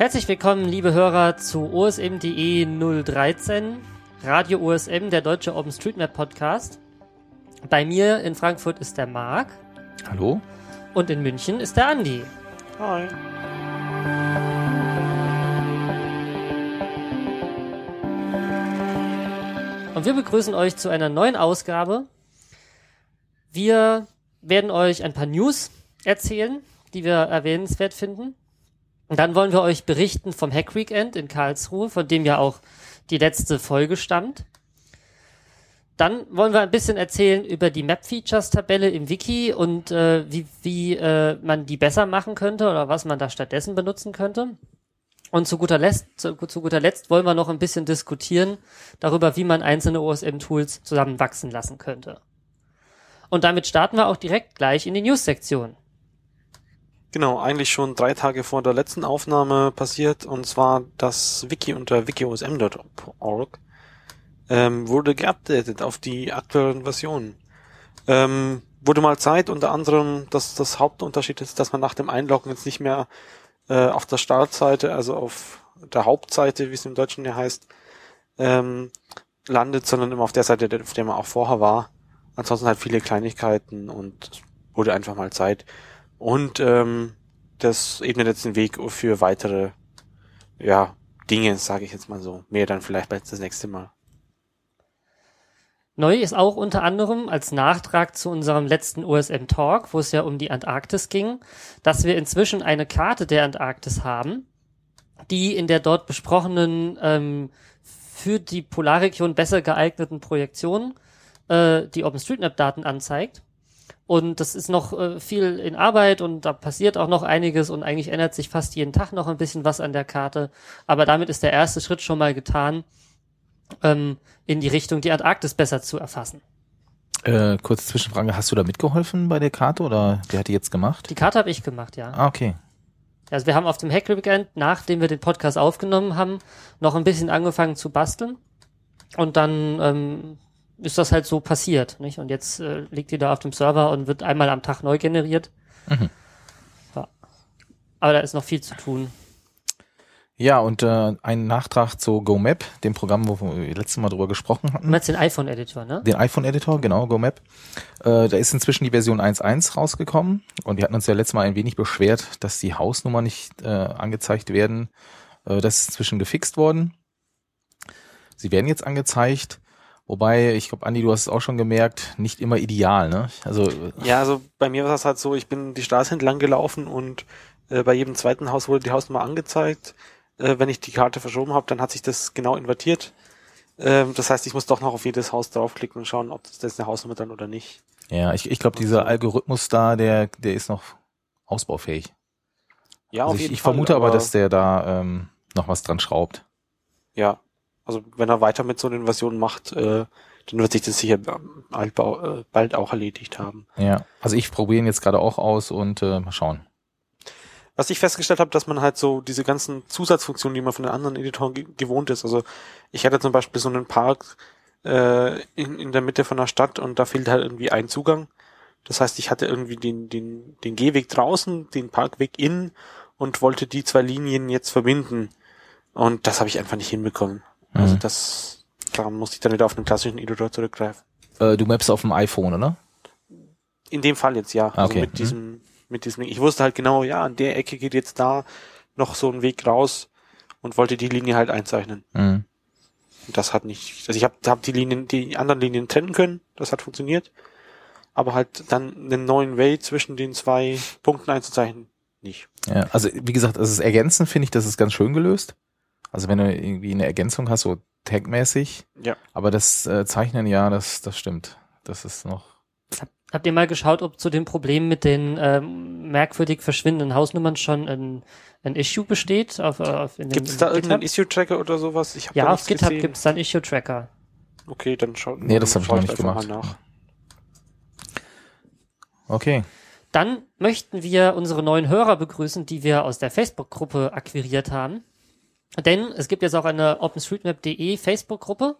Herzlich willkommen, liebe Hörer, zu OSM.de 013, Radio OSM, der deutsche OpenStreetMap Podcast. Bei mir in Frankfurt ist der Marc. Hallo. Und in München ist der Andi. Hi. Und wir begrüßen euch zu einer neuen Ausgabe. Wir werden euch ein paar News erzählen, die wir erwähnenswert finden. Und dann wollen wir euch berichten vom Hack Weekend in Karlsruhe, von dem ja auch die letzte Folge stammt. Dann wollen wir ein bisschen erzählen über die Map-Features-Tabelle im Wiki und äh, wie, wie äh, man die besser machen könnte oder was man da stattdessen benutzen könnte. Und zu guter, Letzt, zu, zu guter Letzt wollen wir noch ein bisschen diskutieren darüber, wie man einzelne OSM-Tools zusammenwachsen lassen könnte. Und damit starten wir auch direkt gleich in die News-Sektion. Genau, eigentlich schon drei Tage vor der letzten Aufnahme passiert, und zwar das Wiki unter wikiosm.org ähm, wurde geupdatet auf die aktuellen Versionen. Ähm, wurde mal Zeit, unter anderem, dass das Hauptunterschied ist, dass man nach dem Einloggen jetzt nicht mehr äh, auf der Startseite, also auf der Hauptseite, wie es im Deutschen ja heißt, ähm, landet, sondern immer auf der Seite, auf der man auch vorher war. Ansonsten halt viele Kleinigkeiten und wurde einfach mal Zeit. Und ähm, das ebnet jetzt den Weg für weitere ja, Dinge, sage ich jetzt mal so. Mehr dann vielleicht das nächste Mal. Neu ist auch unter anderem als Nachtrag zu unserem letzten OSM Talk, wo es ja um die Antarktis ging, dass wir inzwischen eine Karte der Antarktis haben, die in der dort besprochenen ähm, für die Polarregion besser geeigneten Projektion äh, die OpenStreetMap-Daten anzeigt. Und das ist noch äh, viel in Arbeit und da passiert auch noch einiges und eigentlich ändert sich fast jeden Tag noch ein bisschen was an der Karte. Aber damit ist der erste Schritt schon mal getan, ähm, in die Richtung die Antarktis besser zu erfassen. Äh, kurze Zwischenfrage, hast du da mitgeholfen bei der Karte oder wer hat die jetzt gemacht? Die Karte habe ich gemacht, ja. Ah, okay. Also wir haben auf dem Hack Weekend, nachdem wir den Podcast aufgenommen haben, noch ein bisschen angefangen zu basteln. Und dann ähm, ist das halt so passiert, nicht? Und jetzt äh, liegt die da auf dem Server und wird einmal am Tag neu generiert. Mhm. Ja. Aber da ist noch viel zu tun. Ja, und äh, ein Nachtrag zu GoMap, dem Programm, wo wir letztes Mal drüber gesprochen hatten. Du meinst den iPhone-Editor, ne? Den iPhone-Editor, genau, GoMap. Äh, da ist inzwischen die Version 1.1 rausgekommen und wir hatten uns ja letztes Mal ein wenig beschwert, dass die Hausnummer nicht äh, angezeigt werden. Äh, das ist inzwischen gefixt worden. Sie werden jetzt angezeigt. Wobei, ich glaube, Andi, du hast es auch schon gemerkt, nicht immer ideal, ne? Also ja, also bei mir war das halt so, ich bin die Straße entlang gelaufen und äh, bei jedem zweiten Haus wurde die Hausnummer angezeigt. Äh, wenn ich die Karte verschoben habe, dann hat sich das genau invertiert. Äh, das heißt, ich muss doch noch auf jedes Haus draufklicken und schauen, ob das, das eine Hausnummer dann oder nicht. Ja, ich, ich glaube, dieser Algorithmus da, der, der ist noch ausbaufähig. Ja, also auf ich, jeden ich Fall, vermute aber, aber, dass der da ähm, noch was dran schraubt. Ja, also wenn er weiter mit so einer Version macht, äh, dann wird sich das sicher bald, äh, bald auch erledigt haben. Ja, also ich probiere ihn jetzt gerade auch aus und äh, mal schauen. Was ich festgestellt habe, dass man halt so diese ganzen Zusatzfunktionen, die man von den anderen Editoren ge gewohnt ist. Also ich hatte zum Beispiel so einen Park äh, in, in der Mitte von der Stadt und da fehlt halt irgendwie ein Zugang. Das heißt, ich hatte irgendwie den, den, den Gehweg draußen, den Parkweg innen und wollte die zwei Linien jetzt verbinden. Und das habe ich einfach nicht hinbekommen. Also mhm. das, daran musste ich dann wieder auf einen klassischen Editor zurückgreifen. Äh, du mappst auf dem iPhone, oder? In dem Fall jetzt, ja. Also okay. Also mit mhm. diesem, mit diesem, ich wusste halt genau, ja, an der Ecke geht jetzt da noch so ein Weg raus und wollte die Linie halt einzeichnen. Mhm. Und das hat nicht, also ich habe hab die Linien, die anderen Linien trennen können, das hat funktioniert. Aber halt dann einen neuen Way zwischen den zwei Punkten einzuzeichnen, nicht. Ja, also wie gesagt, also das Ergänzen finde ich, das ist ganz schön gelöst. Also wenn du irgendwie eine Ergänzung hast, so tagmäßig. Ja. Aber das äh, Zeichnen, ja, das, das stimmt. Das ist noch. Habt ihr mal geschaut, ob zu dem Problem mit den ähm, merkwürdig verschwindenden Hausnummern schon ein, ein Issue besteht? Auf, auf Gibt es da irgendeinen Issue-Tracker oder sowas? Ich hab ja, auf GitHub gibt es da einen Issue-Tracker. Okay, dann schaut Nee, das habe ich noch nicht gemacht. Nach. Okay. Dann möchten wir unsere neuen Hörer begrüßen, die wir aus der Facebook-Gruppe akquiriert haben. Denn es gibt jetzt auch eine OpenStreetMap.de Facebook-Gruppe.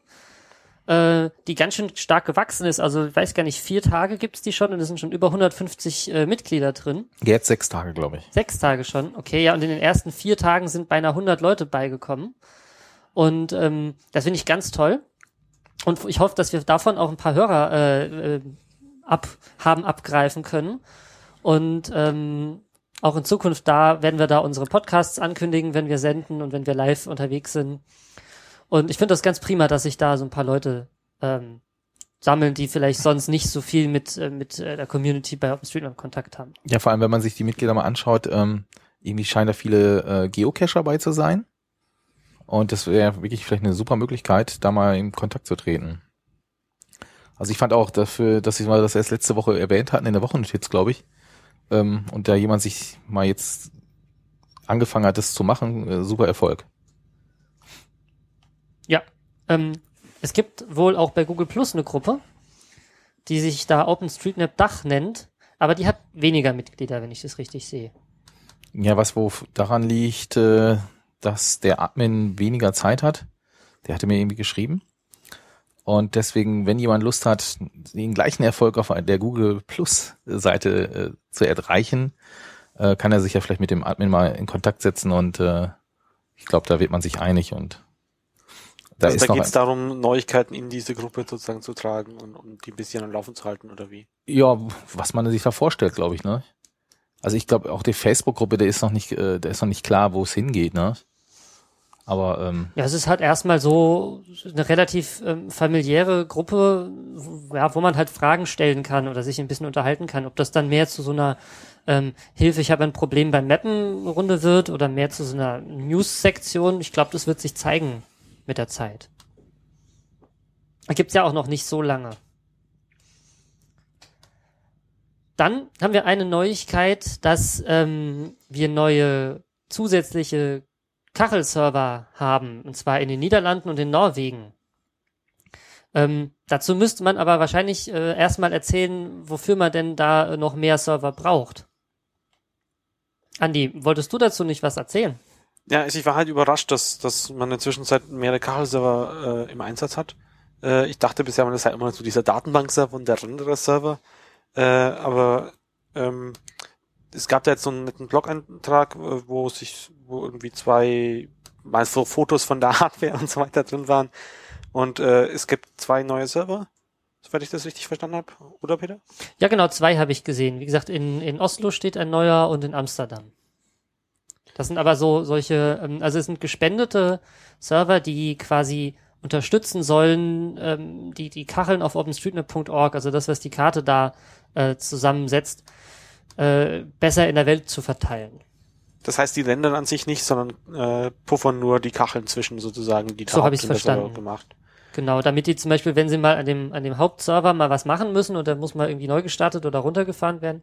äh, die ganz schön stark gewachsen ist. Also ich weiß gar nicht, vier Tage gibt's die schon und es sind schon über 150 äh, Mitglieder drin. Jetzt sechs Tage, glaube ich. Sechs Tage schon, okay, ja, und in den ersten vier Tagen sind beinahe 100 Leute beigekommen. Und ähm, das finde ich ganz toll. Und ich hoffe, dass wir davon auch ein paar Hörer äh, äh, ab, haben abgreifen können. Und ähm, auch in Zukunft da werden wir da unsere Podcasts ankündigen, wenn wir senden und wenn wir live unterwegs sind. Und ich finde das ganz prima, dass sich da so ein paar Leute ähm, sammeln, die vielleicht sonst nicht so viel mit, äh, mit äh, der Community bei OpenStreetMap Kontakt haben. Ja, vor allem, wenn man sich die Mitglieder mal anschaut, ähm, irgendwie scheinen da viele äh, Geocacher bei zu sein. Und das wäre wirklich vielleicht eine super Möglichkeit, da mal in Kontakt zu treten. Also ich fand auch dafür, dass ich mal das erst letzte Woche erwähnt hatten, in der Wochennotiz, glaube ich, ähm, und da jemand sich mal jetzt angefangen hat, das zu machen, äh, super Erfolg. Ja, ähm, es gibt wohl auch bei Google Plus eine Gruppe, die sich da OpenStreetMap Dach nennt, aber die hat weniger Mitglieder, wenn ich das richtig sehe. Ja, was wo daran liegt, äh, dass der Admin weniger Zeit hat. Der hatte mir irgendwie geschrieben. Und deswegen, wenn jemand Lust hat, den gleichen Erfolg auf der Google Plus Seite äh, zu erreichen, äh, kann er sich ja vielleicht mit dem Admin mal in Kontakt setzen und äh, ich glaube, da wird man sich einig und da, also da geht es darum, Neuigkeiten in diese Gruppe sozusagen zu tragen und, und die ein bisschen am Laufen zu halten oder wie? Ja, was man sich da vorstellt, glaube ich, ne? Also ich glaube auch die Facebook-Gruppe, der ist noch nicht, äh, der ist noch nicht klar, wo es hingeht, ne? Aber ähm, ja, es ist halt erstmal so eine relativ ähm, familiäre Gruppe, wo, ja, wo man halt Fragen stellen kann oder sich ein bisschen unterhalten kann. Ob das dann mehr zu so einer ähm, Hilfe, ich habe ein Problem beim Mappen Runde wird oder mehr zu so einer News-Sektion. Ich glaube, das wird sich zeigen mit der Zeit. Gibt's ja auch noch nicht so lange. Dann haben wir eine Neuigkeit, dass ähm, wir neue zusätzliche Kachelserver haben, und zwar in den Niederlanden und in Norwegen. Ähm, dazu müsste man aber wahrscheinlich äh, erstmal erzählen, wofür man denn da äh, noch mehr Server braucht. Andi, wolltest du dazu nicht was erzählen? Ja, also ich war halt überrascht, dass, dass man in der Zwischenzeit mehrere Kachelserver äh, im Einsatz hat. Äh, ich dachte bisher, man ist halt immer so dieser Datenbank-Server und der Renderer-Server. Äh, aber ähm, es gab da jetzt so einen netten Blog-Eintrag, wo sich, wo irgendwie zwei, mal so Fotos von der Hardware und so weiter drin waren. Und äh, es gibt zwei neue Server, soweit ich das richtig verstanden habe, oder Peter? Ja, genau, zwei habe ich gesehen. Wie gesagt, in, in Oslo steht ein neuer und in Amsterdam. Das sind aber so solche, ähm, also es sind gespendete Server, die quasi unterstützen sollen, ähm, die, die Kacheln auf OpenStreetMap.org, also das, was die Karte da äh, zusammensetzt, äh, besser in der Welt zu verteilen. Das heißt, die Länder an sich nicht, sondern äh, puffern nur die Kacheln zwischen sozusagen die So habe ich verstanden. Gemacht. Genau, damit die zum Beispiel, wenn sie mal an dem, an dem Hauptserver mal was machen müssen und der muss mal irgendwie neu gestartet oder runtergefahren werden,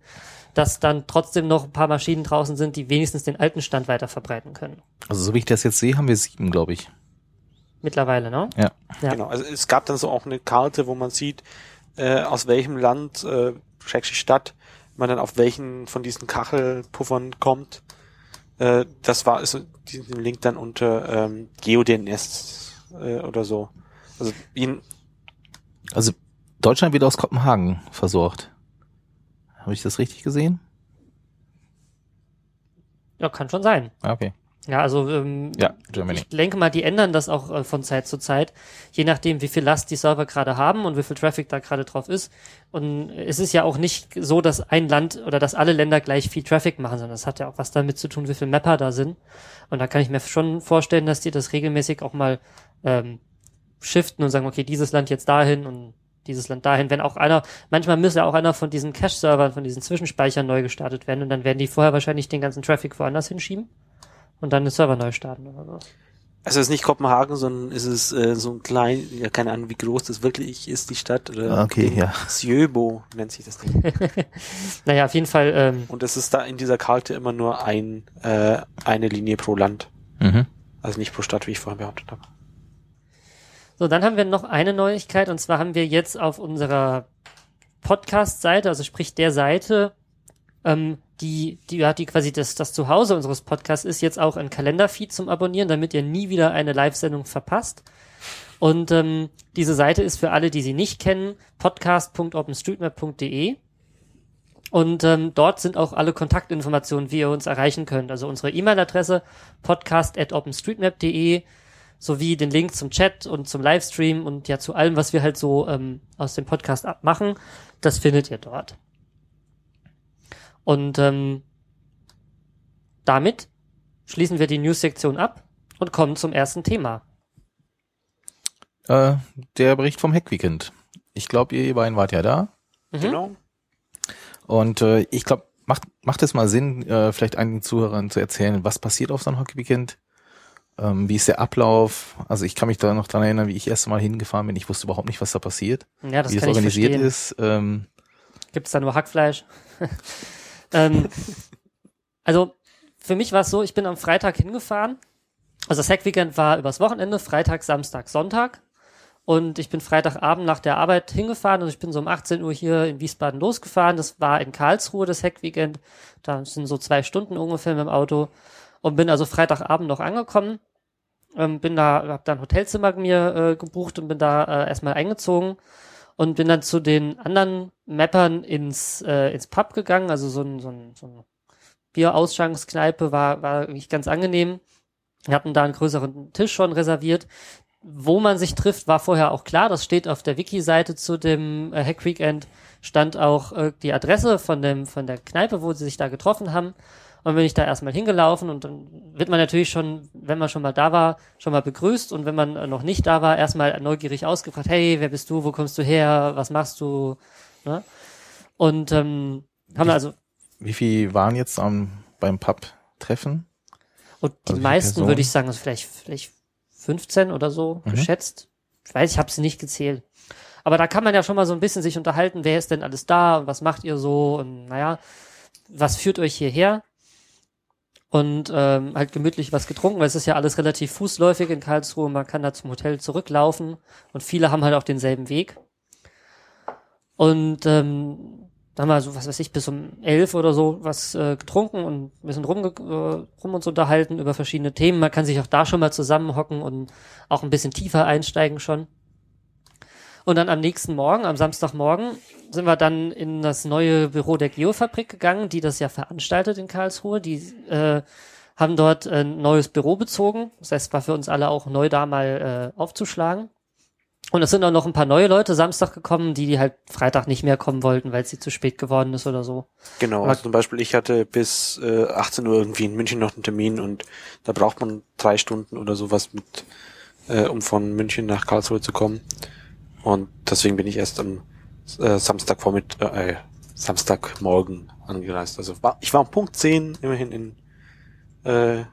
dass dann trotzdem noch ein paar Maschinen draußen sind, die wenigstens den alten Stand weiter verbreiten können. Also so wie ich das jetzt sehe, haben wir sieben, glaube ich. Mittlerweile, ne? Ja. ja. Genau, also es gab dann so auch eine Karte, wo man sieht, äh, aus welchem Land, äh, Stadt, man dann auf welchen von diesen Kachelpuffern kommt. Äh, das war also diesen Link dann unter ähm, GeoDNS äh, oder so. Also ihn. Also Deutschland wird aus Kopenhagen versorgt. Habe ich das richtig gesehen? Ja, kann schon sein. Ah, okay. Ja, also ähm, ja, Germany. ich denke mal, die ändern das auch äh, von Zeit zu Zeit, je nachdem, wie viel Last die Server gerade haben und wie viel Traffic da gerade drauf ist. Und es ist ja auch nicht so, dass ein Land oder dass alle Länder gleich viel Traffic machen, sondern das hat ja auch was damit zu tun, wie viel Mapper da sind. Und da kann ich mir schon vorstellen, dass die das regelmäßig auch mal ähm, shiften und sagen, okay, dieses Land jetzt dahin und dieses Land dahin. Wenn auch einer, manchmal müsste auch einer von diesen Cache-Servern, von diesen Zwischenspeichern neu gestartet werden und dann werden die vorher wahrscheinlich den ganzen Traffic woanders hinschieben und dann den Server neu starten oder so. Also es ist nicht Kopenhagen, sondern ist es äh, so ein klein, ja keine Ahnung, wie groß das wirklich ist, die Stadt. Oder okay, ja. Sjöbo nennt sich das Ding. naja, auf jeden Fall. Ähm, Und es ist da in dieser Karte immer nur ein äh, eine Linie pro Land. Mhm. Also nicht pro Stadt, wie ich vorher behauptet habe. So, dann haben wir noch eine Neuigkeit und zwar haben wir jetzt auf unserer Podcast-Seite, also sprich der Seite, ähm, die, die, ja, die quasi das, das Zuhause unseres Podcasts ist, jetzt auch ein Kalenderfeed zum Abonnieren, damit ihr nie wieder eine Live-Sendung verpasst. Und ähm, Diese Seite ist für alle, die sie nicht kennen, podcast.openstreetmap.de. Und ähm, dort sind auch alle Kontaktinformationen, wie ihr uns erreichen könnt. Also unsere E-Mail-Adresse podcast.openstreetmap.de sowie den Link zum Chat und zum Livestream und ja zu allem, was wir halt so ähm, aus dem Podcast abmachen. Das findet ihr dort. Und ähm, damit schließen wir die News-Sektion ab und kommen zum ersten Thema. Äh, der Bericht vom Hackweekend. Ich glaube, ihr beiden wart ja da. Mhm. Genau. Und äh, ich glaube, macht, macht es mal Sinn, äh, vielleicht einigen Zuhörern zu erzählen, was passiert auf so einem Hockeyweekend? Ähm, wie ist der Ablauf? Also ich kann mich da noch dran erinnern, wie ich erst mal hingefahren bin. Ich wusste überhaupt nicht, was da passiert, Ja, das wie es organisiert verstehen. ist. Ähm, Gibt's da nur Hackfleisch? ähm, also für mich war es so, ich bin am Freitag hingefahren. Also das Hackweekend war übers Wochenende, Freitag, Samstag, Sonntag. Und ich bin Freitagabend nach der Arbeit hingefahren und ich bin so um 18 Uhr hier in Wiesbaden losgefahren. Das war in Karlsruhe das Hackweekend. Da sind so zwei Stunden ungefähr mit dem Auto. Und bin also Freitagabend noch angekommen. Ähm, bin da, hab da ein Hotelzimmer mir äh, gebucht und bin da äh, erstmal eingezogen und bin dann zu den anderen Mappern ins, äh, ins Pub gegangen, also so ein, so ein, so ein Bierausschankkneipe war, war wirklich ganz angenehm. Wir hatten da einen größeren Tisch schon reserviert. Wo man sich trifft, war vorher auch klar. Das steht auf der Wiki-Seite zu dem äh, Hack Weekend, stand auch äh, die Adresse von dem, von der Kneipe, wo sie sich da getroffen haben. Und bin ich da erstmal hingelaufen und dann wird man natürlich schon, wenn man schon mal da war, schon mal begrüßt und wenn man äh, noch nicht da war, erstmal neugierig ausgefragt, hey, wer bist du, wo kommst du her, was machst du? Ne? Und ähm, haben Wie- also wie viel waren jetzt am, beim Pub-Treffen? Und die Also meisten Personen? würde ich sagen, also vielleicht, vielleicht 15 oder so Mhm. geschätzt. Ich weiß, ich habe sie nicht gezählt. Aber da kann man ja schon mal so ein bisschen sich unterhalten, wer ist denn alles da und was macht ihr so und naja, was führt euch hierher? Und ähm, halt gemütlich was getrunken, weil es ist ja alles relativ fußläufig in Karlsruhe, man kann da zum Hotel zurücklaufen und viele haben halt auch denselben Weg. Und ähm, da haben wir so, was weiß ich, bis um elf oder so was äh, getrunken und ein bisschen rumge äh, rum uns unterhalten über verschiedene Themen. Man kann sich auch da schon mal zusammenhocken und auch ein bisschen tiefer einsteigen schon. Und dann am nächsten Morgen, am Samstagmorgen, sind wir dann in das neue Büro der Geofabrik gegangen, die das ja veranstaltet in Karlsruhe. Die äh, haben dort ein neues Büro bezogen. Das heißt, war für uns alle auch neu da mal äh, aufzuschlagen. Und es sind auch noch ein paar neue Leute Samstag gekommen, die, die halt Freitag nicht mehr kommen wollten, weil es sie zu spät geworden ist oder so. Genau, Aber- also zum Beispiel ich hatte bis äh, 18 Uhr irgendwie in München noch einen Termin und da braucht man drei Stunden oder sowas mit, äh, um von München nach Karlsruhe zu kommen. Und deswegen bin ich erst am äh, Samstagvormittag, äh, Samstagmorgen angereist. Also war, ich war um Punkt 10 immerhin in, äh,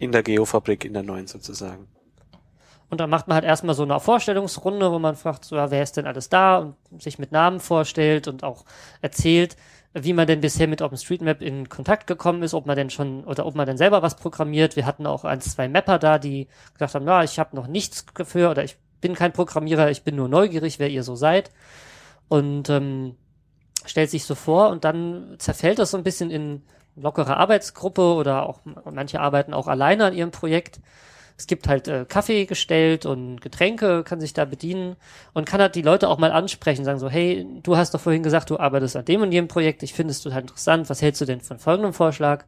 in der Geofabrik in der neuen sozusagen. Und dann macht man halt erstmal so eine Vorstellungsrunde, wo man fragt, so, ja, wer ist denn alles da und sich mit Namen vorstellt und auch erzählt, wie man denn bisher mit OpenStreetMap in Kontakt gekommen ist, ob man denn schon oder ob man denn selber was programmiert. Wir hatten auch ein, zwei Mapper da, die gesagt haben, ja, ich habe noch nichts dafür oder ich bin kein Programmierer, ich bin nur neugierig, wer ihr so seid. Und ähm, stellt sich so vor und dann zerfällt das so ein bisschen in lockere Arbeitsgruppe oder auch manche arbeiten auch alleine an ihrem Projekt. Es gibt halt äh, Kaffee gestellt und Getränke, kann sich da bedienen und kann halt die Leute auch mal ansprechen, sagen so, hey, du hast doch vorhin gesagt, du arbeitest an dem und jedem Projekt, ich finde es total interessant, was hältst du denn von folgendem Vorschlag?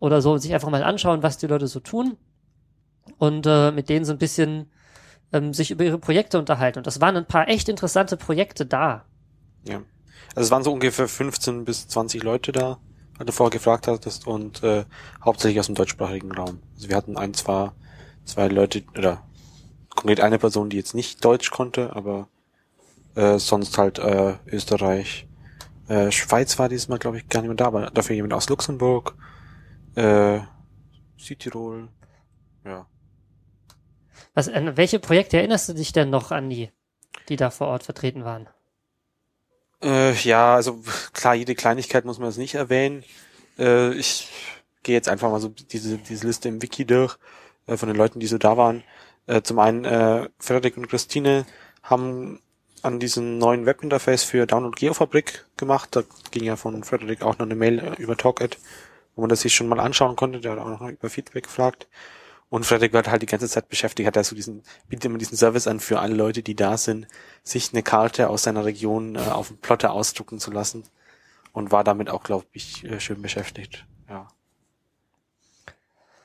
Oder so, und sich einfach mal anschauen, was die Leute so tun und äh, mit denen so ein bisschen ähm, sich über ihre Projekte unterhalten. Und das waren ein paar echt interessante Projekte da. Ja. Also es waren so ungefähr 15 bis 20 Leute da, weil du vorher gefragt hattest, und äh, hauptsächlich aus dem deutschsprachigen Raum. Also wir hatten ein, zwei, zwei Leute, oder konkret eine Person, die jetzt nicht Deutsch konnte, aber äh, sonst halt äh, Österreich, äh, Schweiz war dieses Mal, glaube ich, gar nicht mehr da, aber dafür jemand aus Luxemburg, äh, Südtirol, ja. Was, an welche Projekte erinnerst du dich denn noch an die, die da vor Ort vertreten waren? Äh, ja, also klar, jede Kleinigkeit muss man jetzt nicht erwähnen. Äh, ich gehe jetzt einfach mal so diese, diese Liste im Wiki durch äh, von den Leuten, die so da waren. Äh, zum einen äh, Frederik und Christine haben an diesem neuen Webinterface für Download Geofabrik gemacht. Da ging ja von Frederik auch noch eine Mail äh, über TalkAd, wo man das sich schon mal anschauen konnte. Der hat auch noch über Feedback gefragt. Und Frederick wird halt die ganze Zeit beschäftigt, hat er so diesen, bietet immer diesen Service an für alle Leute, die da sind, sich eine Karte aus seiner Region äh, auf dem Plotter ausdrucken zu lassen. Und war damit auch, glaube ich, äh, schön beschäftigt. Ja.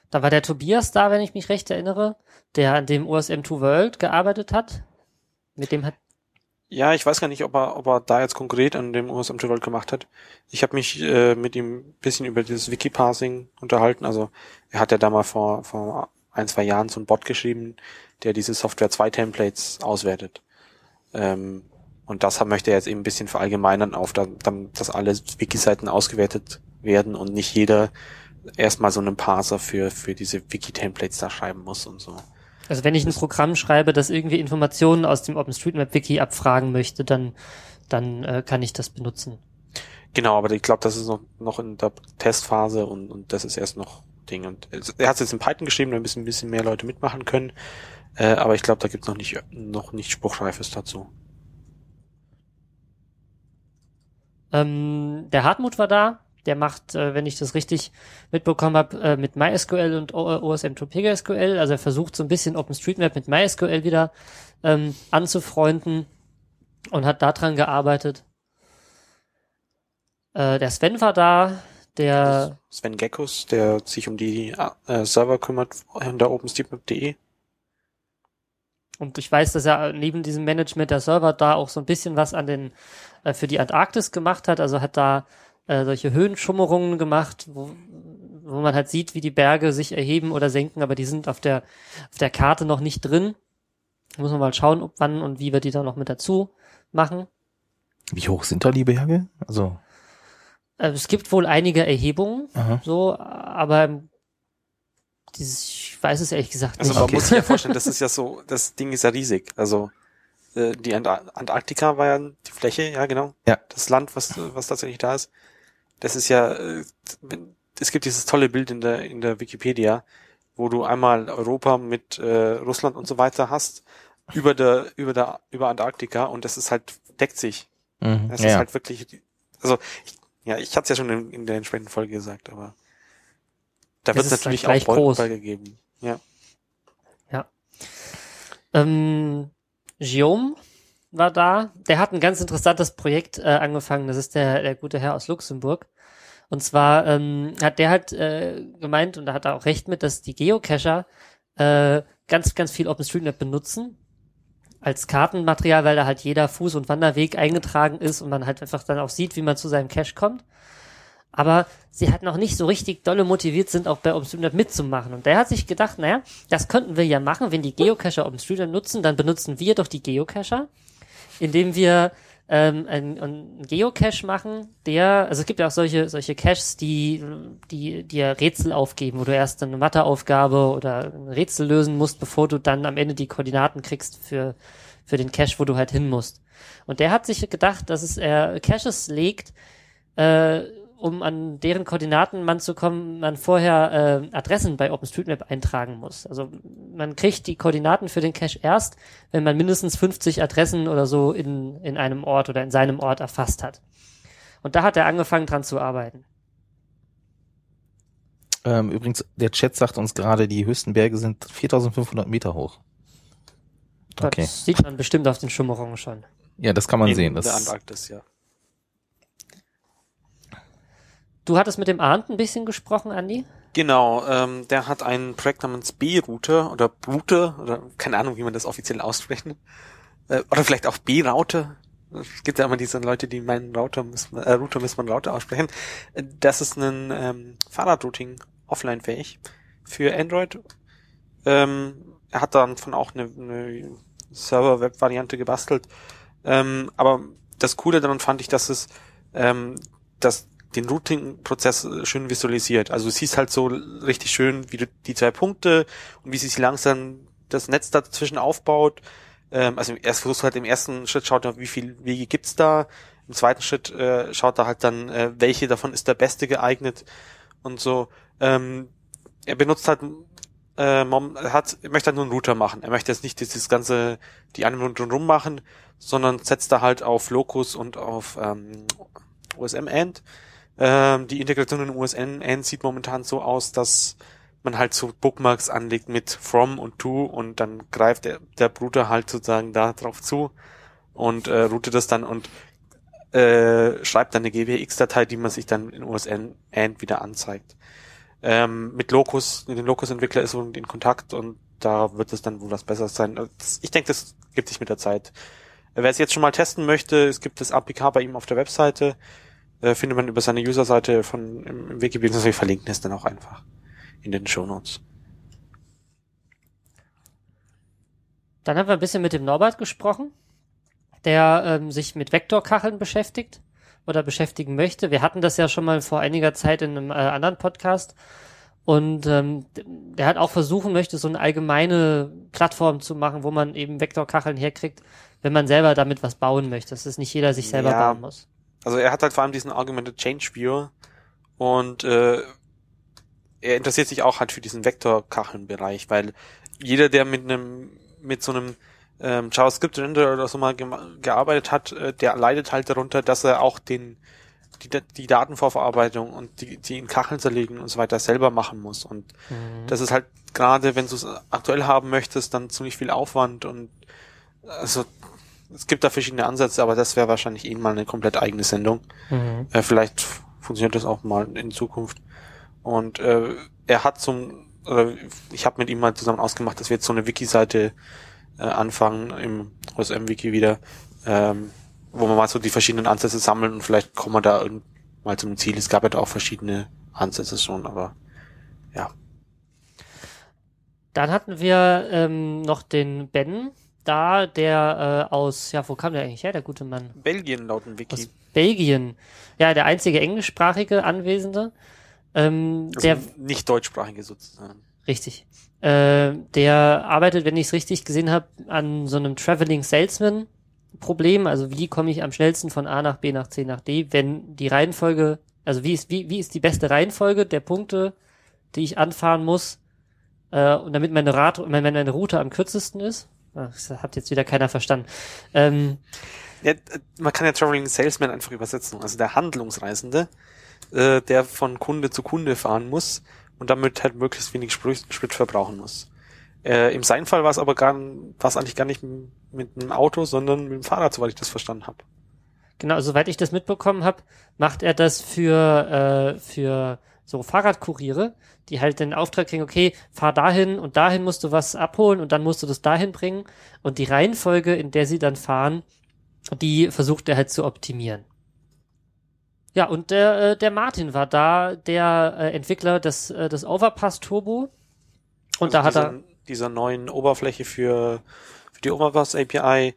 Da war der Tobias da, wenn ich mich recht erinnere, der an dem USM2 World gearbeitet hat. Mit dem hat Ja, ich weiß gar nicht, ob er, ob er da jetzt konkret an dem USM World gemacht hat. Ich habe mich äh, mit ihm ein bisschen über dieses Wiki-Parsing unterhalten. Also er hat ja da mal vor, vor ein, zwei Jahren so einen Bot geschrieben, der diese Software 2 Templates auswertet. Ähm, und das möchte er jetzt eben ein bisschen verallgemeinern auf, da- dann, dass alle Wiki-Seiten ausgewertet werden und nicht jeder erstmal so einen Parser für, für diese Wiki-Templates da schreiben muss und so. Also wenn ich ein Programm schreibe, das irgendwie Informationen aus dem OpenStreetMap-Wiki abfragen möchte, dann, dann äh, kann ich das benutzen. Genau, aber ich glaube, das ist noch, noch in der Testphase und, und das ist erst noch Ding. Und er hat es jetzt in Python geschrieben, damit ein bisschen mehr Leute mitmachen können. Äh, aber ich glaube, da gibt's noch nicht noch nicht Spruchreifes dazu. Ähm, der Hartmut war da. Der macht, äh, wenn ich das richtig mitbekommen habe, äh, mit MySQL und O- OSM2 PGSQL. Also er versucht so ein bisschen OpenStreetMap mit MySQL wieder ähm, anzufreunden und hat daran gearbeitet. Äh, der Sven war da. Der Sven Geckos, der sich um die äh, Server kümmert hinter OpenStreetMap.de. Und ich weiß, dass er neben diesem Management der Server da auch so ein bisschen was an den äh, für die Antarktis gemacht hat. Also hat da äh, solche Höhenschummerungen gemacht, wo, wo man halt sieht, wie die Berge sich erheben oder senken, aber die sind auf der auf der Karte noch nicht drin. Muss man mal schauen, ob wann und wie wir die da noch mit dazu machen. Wie hoch sind da die Berge? Also, Äh, es gibt wohl einige Erhebungen, aha. so, aber dieses, ich weiß es ehrlich gesagt Also nicht. man muss sich ja vorstellen, das ist ja so, das Ding ist ja riesig. Also äh, die Ant Antarktika war ja die Fläche, ja genau. Ja. Das Land, was, was tatsächlich da ist. Das ist ja, äh, es gibt dieses tolle Bild in der, in der Wikipedia, wo du einmal Europa mit äh, Russland und so weiter hast, über der, über der, über Antarktika und das ist halt, deckt sich. Mhm. Das Ja, ist ja. halt wirklich, also ich, ja, ich hatte es ja schon in, in der entsprechenden Folge gesagt, aber da wird ist natürlich gleich auch groß. Gegeben. Ja. Ähm, Guillaume war da. Der hat ein ganz interessantes Projekt äh, angefangen. Das ist der, der gute Herr aus Luxemburg. Und zwar ähm, hat der halt äh, gemeint, und da hat er auch recht mit, dass die Geocacher äh, ganz, ganz viel OpenStreetMap benutzen als Kartenmaterial, weil da halt jeder Fuß- und Wanderweg eingetragen ist und man halt einfach dann auch sieht, wie man zu seinem Cache kommt. Aber sie halt noch nicht so richtig dolle motiviert sind, auch bei OpenStreetMap mitzumachen. Und der hat sich gedacht, naja, das könnten wir ja machen, wenn die Geocacher OpenStreetMap nutzen, dann benutzen wir doch die Geocacher, indem wir ähm, einen, einen Geocache machen, der, also es gibt ja auch solche, solche Caches, die, die dir Rätsel aufgeben, wo du erst eine Matheaufgabe oder ein Rätsel lösen musst, bevor du dann am Ende die Koordinaten kriegst für, für den Cache, wo du halt hin musst. Und der hat sich gedacht, dass es er Caches legt, äh, um an deren Koordinaten man zu kommen, man vorher äh, Adressen bei OpenStreetMap eintragen muss. Also man kriegt die Koordinaten für den Cache erst, wenn man mindestens 50 Adressen oder so in, in einem Ort oder in seinem Ort erfasst hat. Und da hat er angefangen dran zu arbeiten. Ähm, übrigens, der Chat sagt uns gerade, die höchsten Berge sind 4500 Meter hoch. Okay. Das sieht man bestimmt auf den Schummerungen schon. Ja, das kann man in sehen. der Das, Antarktis, ja. Du hattest mit dem Arndt ein bisschen gesprochen, Andi? Genau, ähm, der hat ein Projekt namens B-Router oder Brute oder keine Ahnung, wie man das offiziell aussprechen. Äh, oder vielleicht auch B-Router. Es gibt ja immer diese Leute, die meinen Router muss äh, Router muss man Router aussprechen. Äh, Das ist ein ähm, Fahrradrouting offline fähig für Android. Ähm, er hat dann von auch eine, eine Server-Web-Variante gebastelt. Ähm, aber das Coole daran fand ich, dass es ähm, dass den Routing-Prozess äh, schön visualisiert. Also du siehst halt so richtig schön, wie du die zwei Punkte und wie sich langsam das Netz dazwischen aufbaut. Ähm, also erst versuchst du halt im ersten Schritt schaut er, wie viel Wege gibt's da. Im zweiten Schritt äh, schaut er halt dann, äh, welche davon ist der beste geeignet und so. Ähm, er benutzt halt äh, hat, er möchte halt nur einen Router machen. Er möchte jetzt nicht dieses ganze, die Anwendung drumherum machen, sondern setzt da halt auf Locus und auf ähm, OSM-End. Ähm, die Integration in OSM-End sieht momentan so aus, dass man halt so Bookmarks anlegt mit from und to und dann greift der, der Router halt sozusagen da drauf zu und äh, routet das dann und äh, schreibt dann eine GWX-Datei, die man sich dann in OSN and wieder anzeigt. Ähm, mit Locus, mit dem Locus-Entwickler ist in Kontakt und da wird es dann wohl was Besseres sein. Also ich denke, das gibt sich mit der Zeit. Wer es jetzt schon mal testen möchte, es gibt das APK bei ihm auf der Webseite, äh, findet man über seine User-Seite von im, im Wikipedia, wir verlinken es dann auch einfach in den Show Notes. Dann haben wir ein bisschen mit dem Norbert gesprochen, der ähm, sich mit Vektorkacheln beschäftigt oder beschäftigen möchte. Wir hatten das ja schon mal vor einiger Zeit in einem äh, anderen Podcast. Und ähm, der hat auch versuchen möchte, so eine allgemeine Plattform zu machen, wo man eben Vektorkacheln herkriegt, wenn man selber damit was bauen möchte, dass es nicht jeder sich selber Ja. bauen muss. Also er hat halt vor allem diesen Augmented Change Viewer und äh, er interessiert sich auch halt für diesen Vektorkacheln-Bereich, weil jeder, der mit einem mit so einem ähm, JavaScript-Render oder so mal gearbeitet hat, äh, der leidet halt darunter, dass er auch den die, die Datenvorverarbeitung und die, die in Kacheln zerlegen und so weiter selber machen muss. Und Mhm. das ist halt gerade, wenn du es aktuell haben möchtest, dann ziemlich viel Aufwand und also es gibt da verschiedene Ansätze, aber das wäre wahrscheinlich eh mal eine komplett eigene Sendung. Mhm. Äh, vielleicht funktioniert das auch mal in Zukunft. Und äh, er hat zum, oder ich habe mit ihm mal zusammen ausgemacht, dass wir jetzt so eine Wiki-Seite äh, anfangen im OSM-Wiki wieder, ähm, wo man mal so die verschiedenen Ansätze sammeln und vielleicht kommen wir da mal zum Ziel. Es gab ja da auch verschiedene Ansätze schon, aber ja. Dann hatten wir ähm, noch den Ben da, der äh, aus, ja, wo kam der eigentlich her, der gute Mann? Belgien laut dem Wiki. Aus Belgien. Ja, der einzige englischsprachige Anwesende. Ähm, Also der, nicht deutschsprachige sozusagen. richtig. Äh, der arbeitet, wenn ich es richtig gesehen habe, an so einem Traveling Salesman Problem. Also wie komme ich am schnellsten von A nach B nach C nach D, wenn die Reihenfolge, also wie ist, wie, wie ist die beste Reihenfolge der Punkte, die ich anfahren muss, äh, und damit meine, Rat, meine, meine Route am kürzesten ist. Das hat jetzt wieder keiner verstanden. Ähm, Ja, man kann ja Traveling Salesman einfach übersetzen. Also der Handlungsreisende, äh, der von Kunde zu Kunde fahren muss und damit halt möglichst wenig Sprit, Sprit verbrauchen muss. Äh, Im sein Fall war es aber gar, war es eigentlich gar nicht mit einem Auto, sondern mit dem Fahrrad, soweit ich das verstanden habe. Genau, soweit ich das mitbekommen habe, macht er das für, äh, für so Fahrradkuriere, die halt den Auftrag kriegen, okay, fahr dahin und dahin musst du was abholen und dann musst du das dahin bringen. Und die Reihenfolge, in der sie dann fahren, die versucht er halt zu optimieren. Ja, und der, äh, der Martin war da, der äh, Entwickler des, äh, des Overpass Turbo. Und da hat dieser, er, dieser neuen Oberfläche für, für die Overpass API,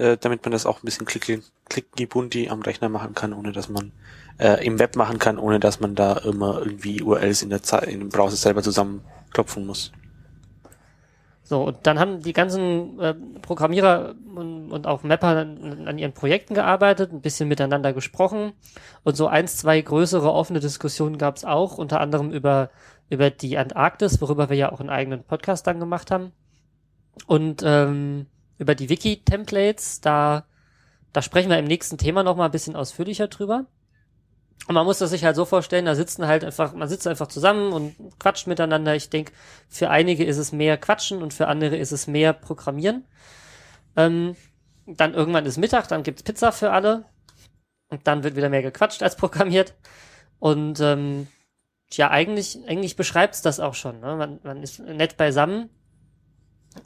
äh, damit man das auch ein bisschen klick, klicky-bunti am Rechner machen kann, ohne dass man äh, im Web machen kann, ohne dass man da immer irgendwie URLs in der Zeit in dem Browser selber zusammenklopfen muss. So, und dann haben die ganzen äh, Programmierer und, und auch Mapper an, an ihren Projekten gearbeitet, ein bisschen miteinander gesprochen und so eins, zwei größere offene Diskussionen gab es auch, unter anderem über, über die Antarktis, worüber wir ja auch einen eigenen Podcast dann gemacht haben. Und ähm, über die Wiki-Templates, da, da sprechen wir im nächsten Thema nochmal ein bisschen ausführlicher drüber. Und man muss das sich halt so vorstellen, da sitzen halt einfach, man sitzt einfach zusammen und quatscht miteinander. Ich denke, für einige ist es mehr Quatschen und für andere ist es mehr Programmieren. Ähm, dann irgendwann ist Mittag, dann gibt's Pizza für alle. Und dann wird wieder mehr gequatscht als programmiert. Und ähm, ja, eigentlich, eigentlich beschreibt's das auch schon. Ne? Man, man ist nett beisammen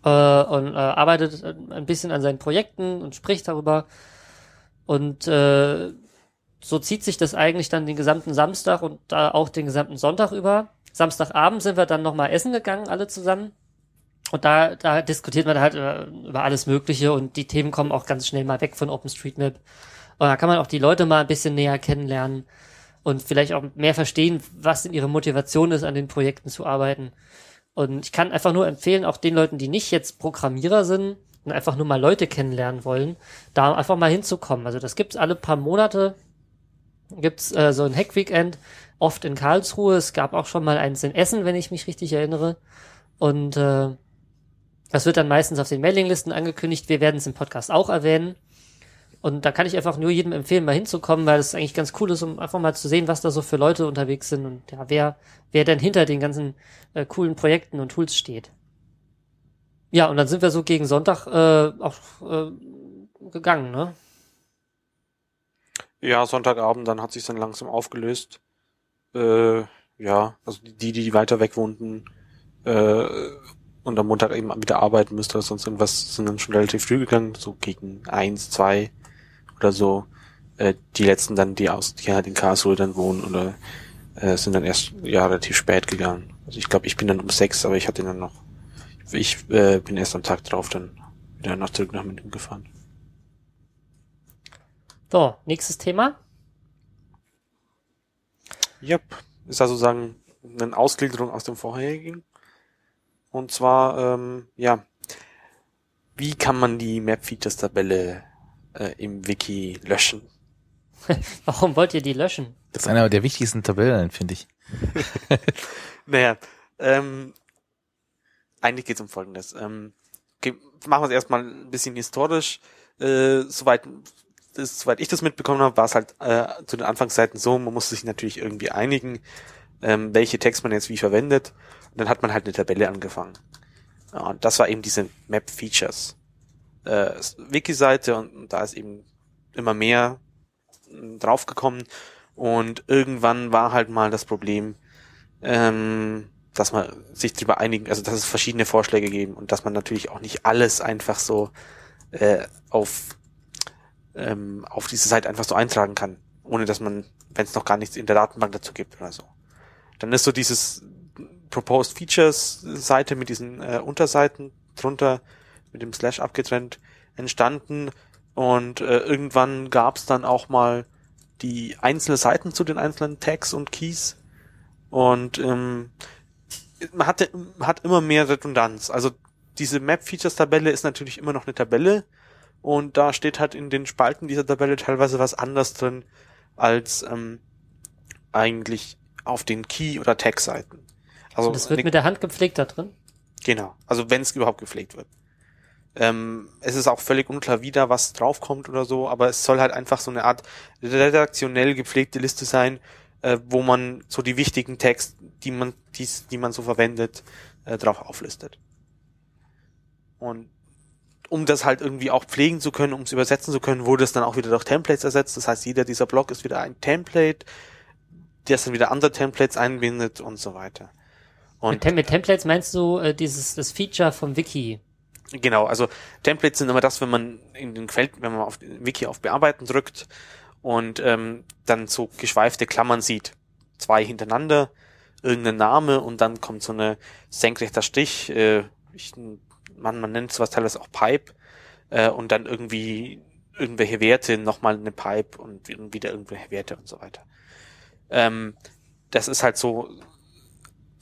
äh, und äh, arbeitet äh, ein bisschen an seinen Projekten und spricht darüber. Und äh, so zieht sich das eigentlich dann den gesamten Samstag und äh, auch den gesamten Sonntag über. Samstagabend sind wir dann nochmal essen gegangen, alle zusammen. Und da, da diskutiert man halt über, über alles Mögliche und die Themen kommen auch ganz schnell mal weg von OpenStreetMap. Und da kann man auch die Leute mal ein bisschen näher kennenlernen und vielleicht auch mehr verstehen, was denn ihre Motivation ist, an den Projekten zu arbeiten. Und ich kann einfach nur empfehlen, auch den Leuten, die nicht jetzt Programmierer sind und einfach nur mal Leute kennenlernen wollen, da einfach mal hinzukommen. Also das gibt's alle paar Monate, gibt's äh, so ein Hack-Weekend, oft in Karlsruhe. Es gab auch schon mal eins in Essen, wenn ich mich richtig erinnere. Und äh, das wird dann meistens auf den Mailinglisten angekündigt. Wir werden es im Podcast auch erwähnen. Und da kann ich einfach nur jedem empfehlen, mal hinzukommen, weil es eigentlich ganz cool ist, um einfach mal zu sehen, was da so für Leute unterwegs sind und ja, wer, wer denn hinter den ganzen äh, coolen Projekten und Tools steht. Ja, und dann sind wir so gegen Sonntag äh, auch äh, gegangen, ne? Ja, Sonntagabend, dann hat sich dann langsam aufgelöst. Äh, ja, also die, die weiter weg wohnten äh, und am Montag eben wieder arbeiten müsste sonst irgendwas, sind dann schon relativ früh gegangen, so gegen eins, zwei oder so. Äh, die letzten dann, die aus, die halt in Karlsruhe dann wohnen oder äh, sind dann erst ja relativ spät gegangen. Also ich glaube, ich bin dann um sechs, aber ich hatte dann noch, ich äh, bin erst am Tag drauf dann wieder nach zurück nach München gefahren. So, nächstes Thema. Yep. Ist also sagen eine Ausgliederung aus dem vorherigen. Und zwar, ähm, ja, wie kann man die Map-Features-Tabelle äh, im Wiki löschen? Warum wollt ihr die löschen? Das ist einer der wichtigsten Tabellen, finde ich. naja, ähm, eigentlich geht es um Folgendes. Ähm, okay, machen wir es erstmal ein bisschen historisch. Äh, soweit, das, soweit ich das mitbekommen habe, war es halt äh, zu den Anfangszeiten so, man musste sich natürlich irgendwie einigen, ähm, welche Text man jetzt wie verwendet. Und dann hat man halt eine Tabelle angefangen. Ja, und das war eben diese Map Features äh, Wiki-Seite und, und da ist eben immer mehr draufgekommen und irgendwann war halt mal das Problem, ähm, dass man sich darüber einigen, also dass es verschiedene Vorschläge geben und dass man natürlich auch nicht alles einfach so äh, auf ähm, auf diese Seite einfach so eintragen kann, ohne dass man, wenn es noch gar nichts in der Datenbank dazu gibt oder so. Dann ist so dieses Proposed Features Seite mit diesen äh, Unterseiten drunter mit dem Slash abgetrennt entstanden und äh, irgendwann gab es dann auch mal die einzelnen Seiten zu den einzelnen Tags und Keys und ähm, man hatte, hat immer mehr Redundanz. Also diese Map-Features-Tabelle ist natürlich immer noch eine Tabelle und da steht halt in den Spalten dieser Tabelle teilweise was anders drin als ähm, eigentlich auf den Key- oder Tag-Seiten. Also das wird mit der Hand gepflegt da drin? Genau, also wenn es überhaupt gepflegt wird. Ähm, es ist auch völlig unklar, wie da was draufkommt oder so, aber es soll halt einfach so eine Art redaktionell gepflegte Liste sein, äh, wo man so die wichtigen Texte, die man, die, die man so verwendet, äh, drauf auflistet. Und um das halt irgendwie auch pflegen zu können, um es übersetzen zu können, wurde es dann auch wieder durch Templates ersetzt. Das heißt, jeder dieser Block ist wieder ein Template, der dann wieder andere Templates einbindet und so weiter. Und mit, mit Templates meinst du äh, dieses das Feature vom Wiki? Genau, also Templates sind immer das, wenn man in den Quell, wenn man auf Wiki auf Bearbeiten drückt und ähm, dann so geschweifte Klammern sieht, zwei hintereinander, irgendein Name und dann kommt so eine senkrechter Strich, äh, ich, man, man nennt sowas teilweise auch Pipe äh, und dann irgendwie irgendwelche Werte, nochmal eine Pipe und wieder irgendwelche Werte und so weiter. Ähm, das ist halt so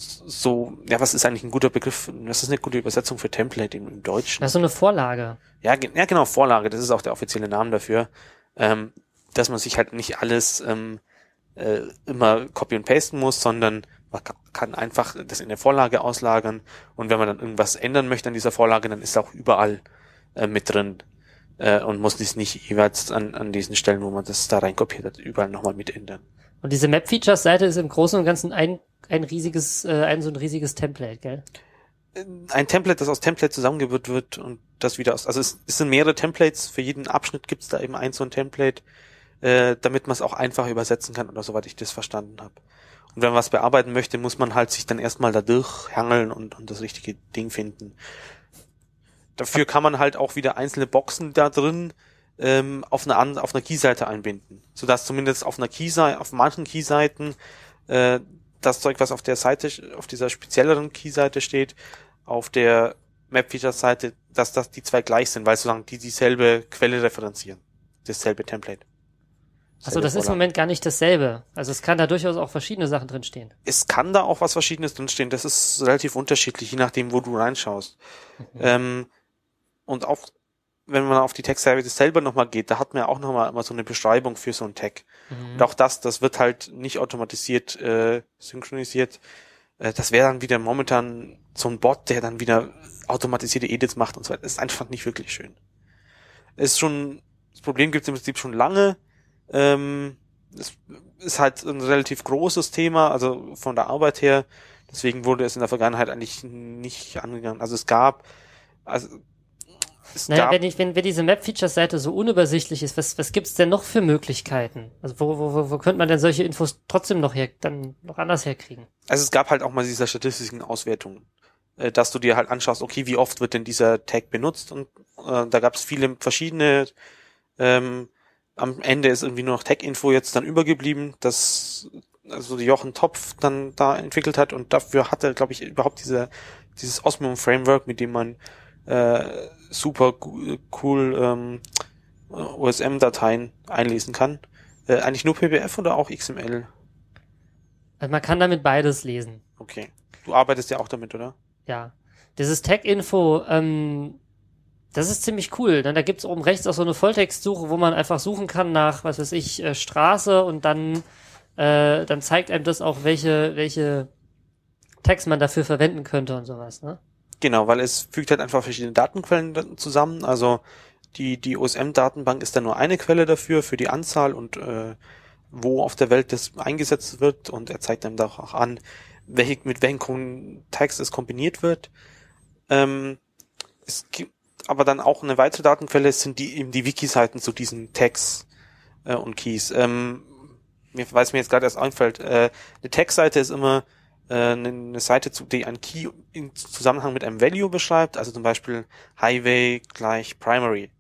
so, ja, was ist eigentlich ein guter Begriff? Was ist eine gute Übersetzung für Template im, im Deutschen? Das ist so eine Vorlage. Ja, ja, genau, Vorlage, das ist auch der offizielle Name dafür. Ähm, dass man sich halt nicht alles ähm, äh, immer copy und pasten muss, sondern man kann einfach das in der Vorlage auslagern und wenn man dann irgendwas ändern möchte an dieser Vorlage, dann ist auch überall äh, mit drin äh, und muss dies nicht jeweils an, an diesen Stellen, wo man das da reinkopiert hat, überall nochmal mit ändern. Und diese Map-Features-Seite ist im Großen und Ganzen ein ein riesiges, äh, ein so ein riesiges Template, gell? Ein Template, das aus Template zusammengewürzt wird und das wieder aus, also es, es sind mehrere Templates, für jeden Abschnitt gibt's da eben ein so ein Template, äh, damit man es auch einfach übersetzen kann oder soweit ich das verstanden habe. Und wenn man was bearbeiten möchte, muss man halt sich dann erstmal da durchhangeln und, und das richtige Ding finden. Dafür kann man halt auch wieder einzelne Boxen da drin ähm, auf einer auf einer Keyseite einbinden, sodass zumindest auf einer Keyseite, auf manchen Keyseiten äh, das Zeug, was auf der Seite, auf dieser spezielleren Key-Seite steht, auf der Map-Feature-Seite, dass das die zwei gleich sind, weil solange die dieselbe Quelle referenzieren. Dasselbe Template. Also das ist im Moment gar nicht dasselbe. Also es kann da durchaus auch verschiedene Sachen drinstehen. Es kann da auch was Verschiedenes drinstehen. Das ist relativ unterschiedlich, je nachdem, wo du reinschaust. Mhm. Ähm, und auch wenn man auf die Tag-Services selber nochmal geht, da hat man ja auch nochmal immer so eine Beschreibung für so ein Tag. Mhm. Und auch das, das wird halt nicht automatisiert äh, synchronisiert. Äh, das wäre dann wieder momentan so ein Bot, der dann wieder automatisierte Edits macht und so weiter. Das ist einfach nicht wirklich schön. Ist schon das Problem gibt es im Prinzip schon lange. Ähm, es ist halt ein relativ großes Thema, also von der Arbeit her. Deswegen wurde es in der Vergangenheit eigentlich nicht angegangen. Also es gab, also naja, wenn, ich, wenn, wenn diese Map-Features-Seite so unübersichtlich ist, was, was gibt's denn noch für Möglichkeiten? Also wo, wo, wo, wo könnte man denn solche Infos trotzdem noch her, dann noch anders herkriegen? Also es gab halt auch mal diese statistischen Auswertungen, äh, dass du dir halt anschaust, okay, wie oft wird denn dieser Tag benutzt und äh, da gab es viele verschiedene ähm, am Ende ist irgendwie nur noch Tech-Info jetzt dann übergeblieben, dass also die Jochen Topf dann da entwickelt hat und dafür hat er, glaube ich, überhaupt diese, dieses Osmum-Framework, mit dem man äh, super cool ähm, OSM-Dateien einlesen kann. Äh, eigentlich nur PBF oder auch XML? Also man kann damit beides lesen. Okay. Du arbeitest ja auch damit, oder? Ja. Dieses Tech-Info, ähm, das ist ziemlich cool. Denn da gibt's oben rechts auch so eine Volltextsuche, wo man einfach suchen kann nach, was weiß ich, äh, Straße und dann, äh, dann zeigt einem das auch, welche, welche Tags man dafür verwenden könnte und sowas, ne? Genau, weil es fügt halt einfach verschiedene Datenquellen zusammen. Also die, die OSM-Datenbank ist dann nur eine Quelle dafür, für die Anzahl und äh, wo auf der Welt das eingesetzt wird und er zeigt dann auch an, welche, mit welchen Tags es kombiniert wird. Ähm, es gibt aber dann auch eine weitere Datenquelle sind die eben die Wiki-Seiten zu diesen Tags äh, und Keys. Ähm, mir, weil es mir jetzt gerade erst einfällt, äh, eine Tag-Seite ist immer eine, eine Seite, zu, die ein Key im Zusammenhang mit einem Value beschreibt, also zum Beispiel Highway gleich Primary.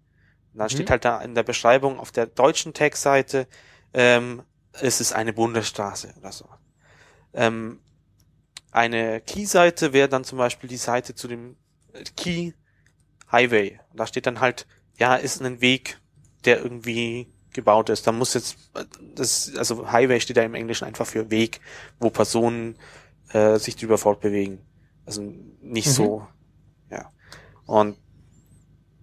Und dann mhm. steht halt da in der Beschreibung auf der deutschen Tag-Seite, ähm, es ist eine Bundesstraße oder so. Ähm, eine Key-Seite wäre dann zum Beispiel die Seite zu dem Key Highway. Und da steht dann halt, ja, ist ein Weg, der irgendwie gebaut ist. Da muss jetzt, das, also Highway steht da im Englischen einfach für Weg, wo Personen äh, sich drüber fortbewegen. Also nicht mhm. so, ja. Und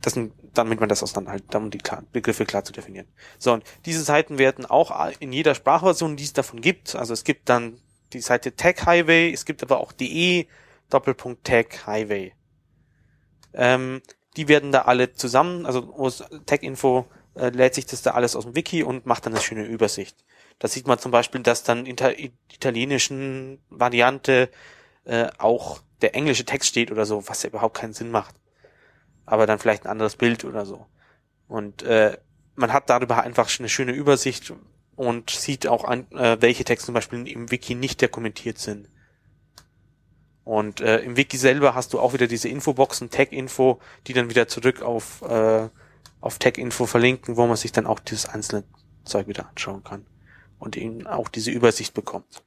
das sind, damit man das auseinanderhalten, um die klar, Begriffe klar zu definieren. So, und diese Seiten werden auch in jeder Sprachversion, die es davon gibt, also es gibt dann die Seite Tag Highway, es gibt aber auch de Doppelpunkt Tag Highway. Ähm, die werden da alle zusammen, also aus Tech-Info äh, lädt sich das da alles aus dem Wiki und macht dann eine schöne Übersicht. Da sieht man zum Beispiel, dass dann in der italienischen Variante äh, auch der englische Text steht oder so, was ja überhaupt keinen Sinn macht. Aber dann vielleicht ein anderes Bild oder so. Und äh, man hat darüber einfach eine schöne Übersicht und sieht auch an, äh, welche Texte zum Beispiel im Wiki nicht dokumentiert sind. Und äh, im Wiki selber hast du auch wieder diese Infoboxen, Tag-Info, die dann wieder zurück auf, äh, auf Tag-Info verlinken, wo man sich dann auch dieses einzelne Zeug wieder anschauen kann und eben auch diese Übersicht bekommt.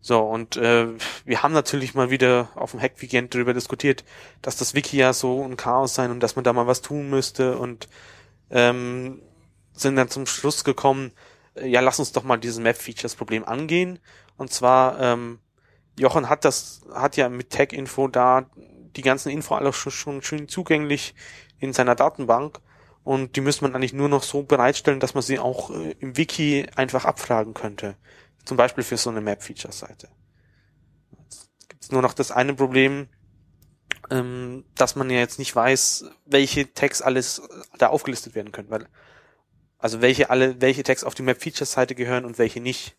So, und äh, wir haben natürlich mal wieder auf dem Hack-Weekend darüber diskutiert, dass das Wiki ja so ein Chaos sein und dass man da mal was tun müsste und ähm, sind dann zum Schluss gekommen, äh, ja, lass uns doch mal dieses Map-Features-Problem angehen. Und zwar ähm, Jochen hat das, hat ja mit Tag-Info da die ganzen Info alle schon, schon schön zugänglich in seiner Datenbank und die müsste man eigentlich nur noch so bereitstellen, dass man sie auch äh, im Wiki einfach abfragen könnte. Zum Beispiel für so eine Map-Feature-Seite. Jetzt gibt nur noch das eine Problem, ähm, dass man ja jetzt nicht weiß, welche Tags alles da aufgelistet werden können, weil also welche alle, welche Tags auf die Map-Feature-Seite gehören und welche nicht.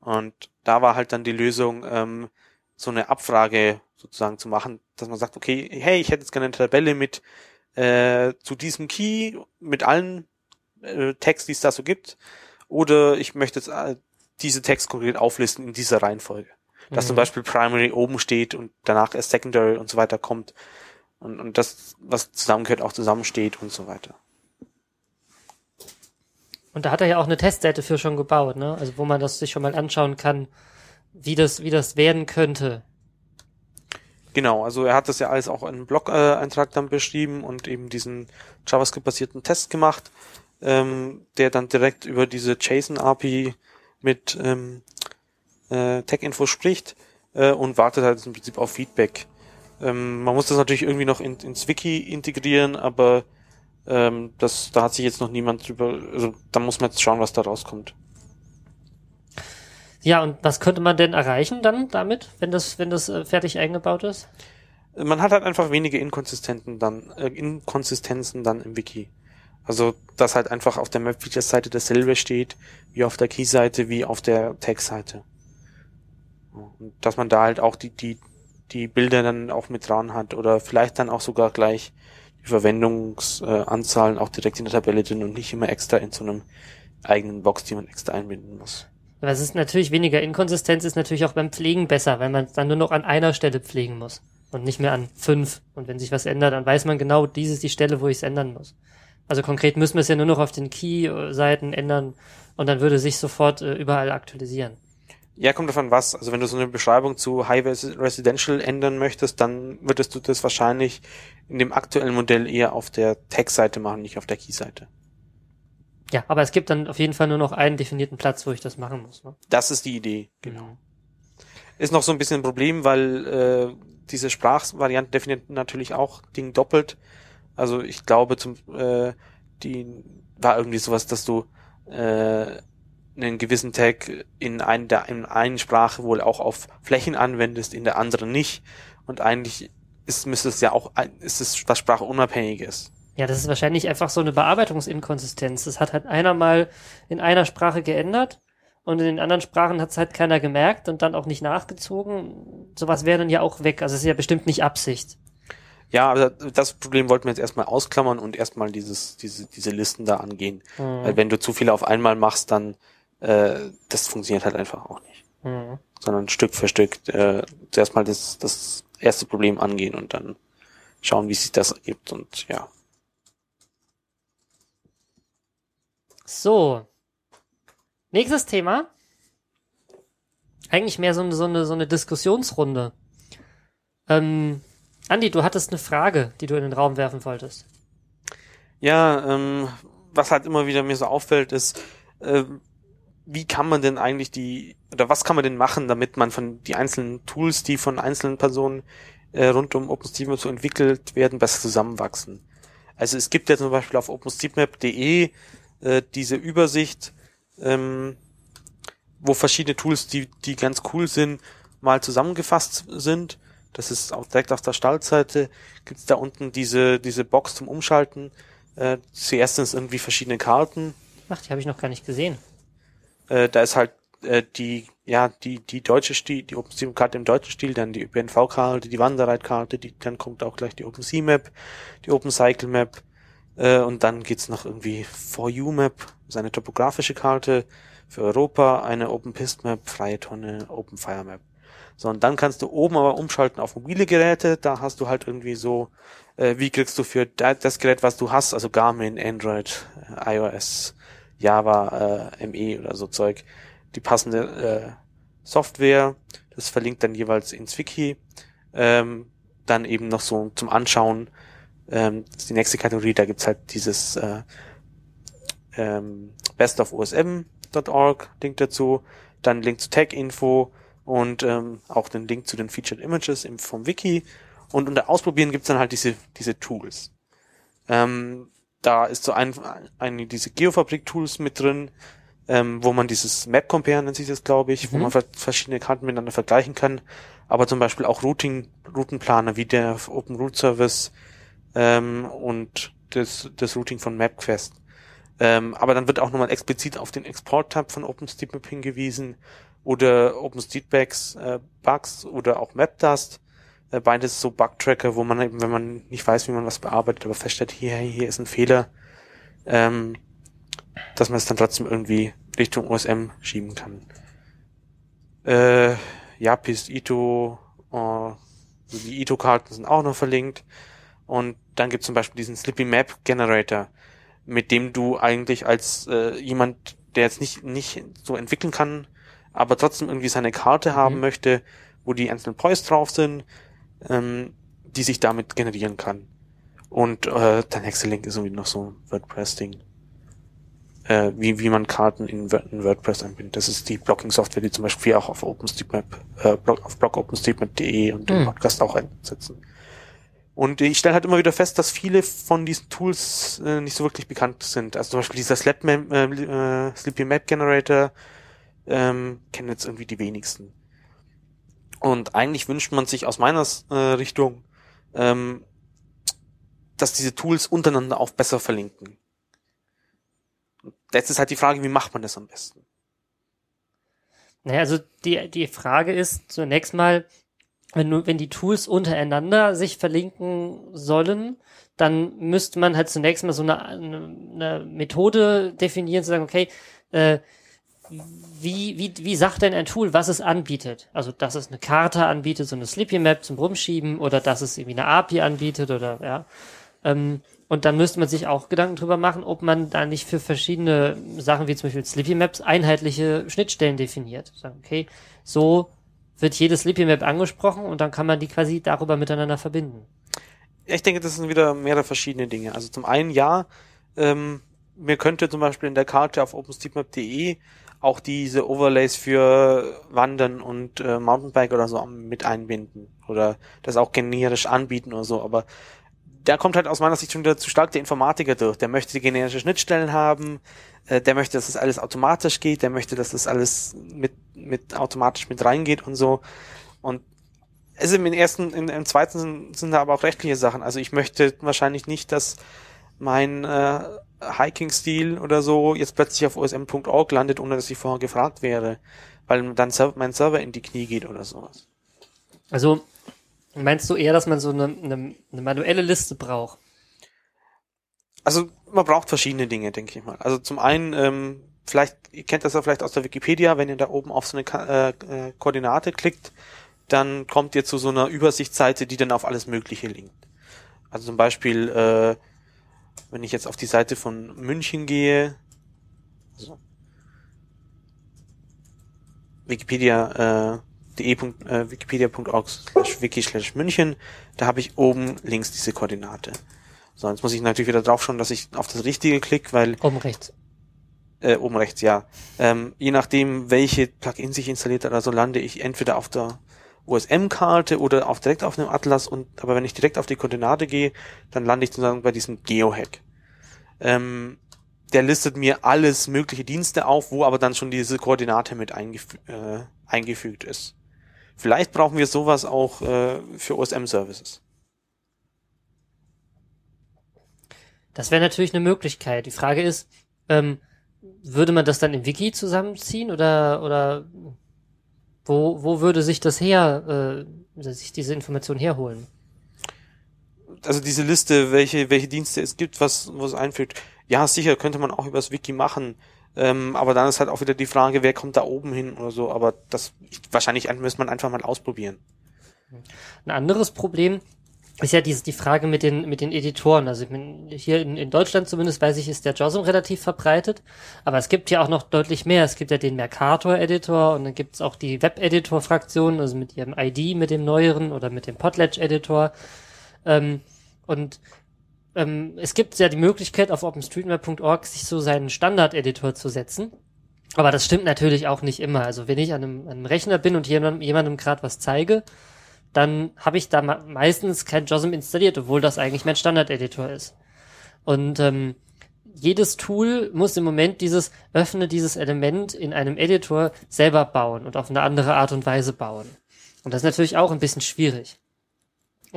Und da war halt dann die Lösung, ähm, so eine Abfrage sozusagen zu machen, dass man sagt, okay, hey, ich hätte jetzt gerne eine Tabelle mit äh, zu diesem Key, mit allen äh, Tags, die es da so gibt, oder ich möchte jetzt äh, diese Tags konkret auflisten in dieser Reihenfolge. Dass mhm. zum Beispiel Primary oben steht und danach erst Secondary und so weiter kommt und, und das, was zusammengehört, auch zusammensteht und so weiter. Und da hat er ja auch eine Testseite für schon gebaut, ne? Also wo man das sich schon mal anschauen kann, wie das, wie das werden könnte. Genau, also er hat das ja alles auch in einem Blog-Eintrag dann beschrieben und eben diesen JavaScript-basierten Test gemacht, ähm, der dann direkt über diese JSON-API mit ähm, äh, Tech-Info spricht äh, und wartet halt im Prinzip auf Feedback. Ähm, man muss das natürlich irgendwie noch in, ins Wiki integrieren, aber ähm, das, da hat sich jetzt noch niemand drüber, also da muss man jetzt schauen, was da rauskommt. Ja, und was könnte man denn erreichen dann damit, wenn das, wenn das äh, fertig eingebaut ist? Man hat halt einfach wenige Inkonsistenten dann, äh, Inkonsistenzen dann im Wiki. Also, dass halt einfach auf der Map Features Seite dasselbe steht, wie auf der Key Seite, wie auf der Text Seite. Und dass man da halt auch die, die, die Bilder dann auch mit dran hat oder vielleicht dann auch sogar gleich die Verwendungsanzahlen auch direkt in der Tabelle drin und nicht immer extra in so einem eigenen Box, die man extra einbinden muss. Es ist natürlich weniger Inkonsistenz, ist natürlich auch beim Pflegen besser, weil man es dann nur noch an einer Stelle pflegen muss und nicht mehr an fünf. Und wenn sich was ändert, dann weiß man genau, dies ist die Stelle, wo ich es ändern muss. Also konkret müssen wir es ja nur noch auf den Key-Seiten ändern und dann würde sich sofort äh, überall aktualisieren. Ja, kommt davon was. Also wenn du so eine Beschreibung zu High Residential ändern möchtest, dann würdest du das wahrscheinlich in dem aktuellen Modell eher auf der Text-Seite machen, nicht auf der Key-Seite. Ja, aber es gibt dann auf jeden Fall nur noch einen definierten Platz, wo ich das machen muss. Ne? Das ist die Idee, genau. Ist noch so ein bisschen ein Problem, weil äh, diese Sprachvariante definiert natürlich auch Ding doppelt. Also ich glaube, zum äh, die war irgendwie sowas, dass du äh, einen gewissen Tag in, ein, der, in einen Sprache wohl auch auf Flächen anwendest, in der anderen nicht. Und eigentlich ist, müsste es ja auch, ist es was sprachunabhängiges. Ja, das ist wahrscheinlich einfach so eine Bearbeitungsinkonsistenz. Das hat halt einer mal in einer Sprache geändert und in den anderen Sprachen hat es halt keiner gemerkt und dann auch nicht nachgezogen. Sowas wäre dann ja auch weg. Also es ist ja bestimmt nicht Absicht. Ja, aber das Problem wollten wir jetzt erstmal ausklammern und erstmal dieses, diese, diese Listen da angehen. Mhm. Weil wenn du zu viele auf einmal machst, dann äh, das funktioniert halt einfach auch nicht. Mhm. Sondern Stück für Stück äh, zuerst mal das, das erste Problem angehen und dann schauen, wie sich das ergibt und ja. So. Nächstes Thema. Eigentlich mehr so eine, so eine, so eine Diskussionsrunde. Ähm, Andi, du hattest eine Frage, die du in den Raum werfen wolltest. Ja, ähm, was halt immer wieder mir so auffällt, ist, äh, wie kann man denn eigentlich die, oder was kann man denn machen, damit man von die einzelnen Tools, die von einzelnen Personen äh, rund um OpenStreetMap so entwickelt werden, besser zusammenwachsen? Also es gibt ja zum Beispiel auf OpenStreetMap.de äh, diese Übersicht, ähm, wo verschiedene Tools, die, die ganz cool sind, mal zusammengefasst sind das ist auch direkt auf der Startseite, gibt's da unten diese, diese Box zum Umschalten. Äh, zuerst sind es irgendwie verschiedene Karten. Ach, die habe ich noch gar nicht gesehen. Äh, da ist halt äh, die, ja, die, die deutsche Stil, die OpenStream-Karte im deutschen Stil, dann die ÖPNV-Karte, die Wanderreit-Karte, die, dann kommt auch gleich die OpenSea-Map, die OpenCycle-Map, äh, und dann geht's noch irgendwie For You-Map, seine topografische Karte für Europa, eine OpenPist-Map, freie Tonne, OpenFire-Map. So, und dann kannst du oben aber umschalten auf mobile Geräte. Da hast du halt irgendwie so, äh, wie kriegst du für das Gerät, was du hast, also Garmin, Android, äh, iOS, Java, äh, ME oder so Zeug, die passende äh, Software. Das verlinkt dann jeweils ins Wiki. Ähm, dann eben noch so zum Anschauen. Ähm, das ist die nächste Kategorie, da gibt's halt dieses äh, ähm, bestofosm.org Link dazu, dann Link zu Tech-Info, und ähm, auch den Link zu den Featured Images im, vom Wiki. Und unter Ausprobieren gibt's dann halt diese, diese Tools. Ähm, da ist so ein, ein diese Geofabrik-Tools mit drin, ähm, wo man dieses Map Compare nennt sich das, glaube ich, mhm. wo man verschiedene Karten miteinander vergleichen kann. Aber zum Beispiel auch Routing, Routenplaner wie der Open Route Service ähm, und das, das Routing von MapQuest. Ähm, aber dann wird auch nochmal explizit auf den Export-Tab von OpenStreetMap hingewiesen oder OpenStreetBacks äh, Bugs oder auch MapDust. Äh, beides so Bug-Tracker, wo man eben, wenn man nicht weiß, wie man was bearbeitet, aber feststellt, hier, hier ist ein Fehler, ähm, dass man es dann trotzdem irgendwie Richtung OSM schieben kann. Äh, Yapis, Ito, äh, die Ito-Karten sind auch noch verlinkt. Und dann gibt es zum Beispiel diesen Slippy Map Generator, mit dem du eigentlich als äh, jemand, der jetzt nicht, nicht so entwickeln kann, aber trotzdem irgendwie seine Karte haben mhm. möchte, wo die einzelnen Points drauf sind, ähm, die sich damit generieren kann. Und äh, der nächste Link ist irgendwie noch so ein WordPress-Ding. Äh, wie, wie man Karten in, in WordPress einbindet. Das ist die Blocking-Software, die zum Beispiel auch auf OpenStreetMap, äh, auf blog OpenStreetMap.de und im mhm. Podcast auch einsetzen. Und ich stelle halt immer wieder fest, dass viele von diesen Tools äh, nicht so wirklich bekannt sind. Also zum Beispiel dieser Slap äh, äh, Sleepy Map Generator ähm, kennen jetzt irgendwie die wenigsten. Und eigentlich wünscht man sich aus meiner äh, Richtung, ähm, dass diese Tools untereinander auch besser verlinken. Jetzt ist halt die Frage, wie macht man das am besten? Naja, also die, die Frage ist zunächst mal, wenn, wenn die Tools untereinander sich verlinken sollen, dann müsste man halt zunächst mal so eine, eine, eine Methode definieren, zu sagen, okay, äh, wie, wie, wie sagt denn ein Tool, was es anbietet? Also, dass es eine Karte anbietet, so eine Sleepy Map zum Rumschieben oder dass es irgendwie eine API anbietet oder, ja. Ähm, und dann müsste man sich auch Gedanken drüber machen, ob man da nicht für verschiedene Sachen wie zum Beispiel Sleepy Maps einheitliche Schnittstellen definiert. Sagen, okay, so wird jede Sleepy Map angesprochen und dann kann man die quasi darüber miteinander verbinden. Ich denke, das sind wieder mehrere verschiedene Dinge. Also zum einen ja, ähm, mir könnte zum Beispiel in der Karte auf OpenStreetMap.de auch diese Overlays für Wandern und äh, Mountainbike oder so mit einbinden oder das auch generisch anbieten oder so, aber da kommt halt aus meiner Sicht schon wieder zu stark der Informatiker durch. Der möchte die generische Schnittstellen haben, äh, der möchte, dass das alles automatisch geht, der möchte, dass das alles mit, mit automatisch mit reingeht und so. Und es im ersten, im, im zweiten sind, sind da aber auch rechtliche Sachen. Also ich möchte wahrscheinlich nicht, dass mein äh, Hiking-Stil oder so jetzt plötzlich auf osm.org landet, ohne dass ich vorher gefragt wäre, weil dann mein Server in die Knie geht oder sowas. Also meinst du eher, dass man so eine, eine, eine manuelle Liste braucht? Also man braucht verschiedene Dinge, denke ich mal. Also zum einen, ähm, vielleicht, ihr kennt das ja vielleicht aus der Wikipedia, wenn ihr da oben auf so eine Ka äh, äh, Koordinate klickt, dann kommt ihr zu so einer Übersichtsseite, die dann auf alles Mögliche linkt. Also zum Beispiel, äh, wenn ich jetzt auf die Seite von München gehe, also Wikipedia, äh, de. Äh, wikipedia.org slash wiki slash München, da habe ich oben links diese Koordinate. So, jetzt muss ich natürlich wieder drauf schauen, dass ich auf das Richtige klicke, weil... Oben rechts. Äh, oben rechts, ja. Ähm, je nachdem, welche Plugin sich installiert hat, also lande ich entweder auf der USM-Karte oder auch direkt auf einem Atlas und aber wenn ich direkt auf die Koordinate gehe, dann lande ich sozusagen bei diesem Geohack. Ähm, der listet mir alles mögliche Dienste auf, wo aber dann schon diese Koordinate mit eingefü äh, eingefügt ist. Vielleicht brauchen wir sowas auch äh, für OSM-Services. Das wäre natürlich eine Möglichkeit. Die Frage ist, ähm, würde man das dann im Wiki zusammenziehen oder oder wo, wo würde sich das her, äh, sich diese Information herholen? Also diese Liste, welche, welche Dienste es gibt, was, was einfügt. Ja, sicher, könnte man auch übers Wiki machen. Ähm, aber dann ist halt auch wieder die Frage, wer kommt da oben hin oder so. Aber das, wahrscheinlich müsste man einfach mal ausprobieren. Ein anderes Problem ist ja die, die Frage mit den, mit den Editoren. Also ich mein, hier in, in Deutschland zumindest weiß ich, ist der JOSM relativ verbreitet. Aber es gibt ja auch noch deutlich mehr. Es gibt ja den Mercator-Editor und dann gibt es auch die Web-Editor-Fraktion, also mit ihrem ID, mit dem neueren oder mit dem Potlatch-Editor. Ähm, und ähm, es gibt ja die Möglichkeit, auf OpenStreetMap.org sich so seinen Standard-Editor zu setzen. Aber das stimmt natürlich auch nicht immer. Also wenn ich an einem, an einem Rechner bin und jemandem, jemandem gerade was zeige, dann habe ich da meistens kein JOSM installiert, obwohl das eigentlich mein Standard-Editor ist. Und ähm, jedes Tool muss im Moment dieses öffne dieses Element in einem Editor selber bauen und auf eine andere Art und Weise bauen. Und das ist natürlich auch ein bisschen schwierig.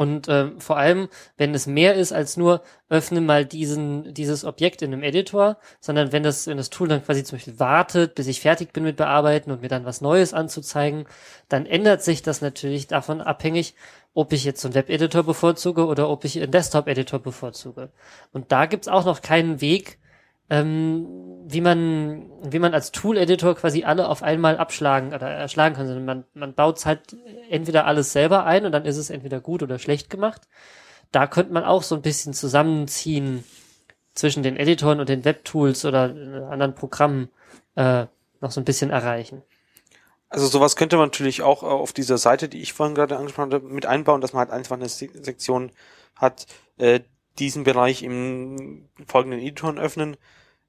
Und äh, vor allem, wenn es mehr ist als nur öffne mal diesen dieses Objekt in einem Editor, sondern wenn das wenn das Tool dann quasi zum Beispiel wartet, bis ich fertig bin mit bearbeiten und mir dann was Neues anzuzeigen, dann ändert sich das natürlich davon abhängig, ob ich jetzt so einen Web-Editor bevorzuge oder ob ich einen Desktop-Editor bevorzuge. Und da gibt's auch noch keinen Weg, ähm, wie man, wie man als Tool-Editor quasi alle auf einmal abschlagen oder erschlagen kann, sondern man, man baut halt entweder alles selber ein und dann ist es entweder gut oder schlecht gemacht. Da könnte man auch so ein bisschen zusammenziehen zwischen den Editoren und den Webtools oder anderen Programmen äh, noch so ein bisschen erreichen. Also sowas könnte man natürlich auch auf dieser Seite, die ich vorhin gerade angesprochen habe, mit einbauen, dass man halt einfach eine Sektion hat, äh, diesen Bereich im folgenden Editoren öffnen,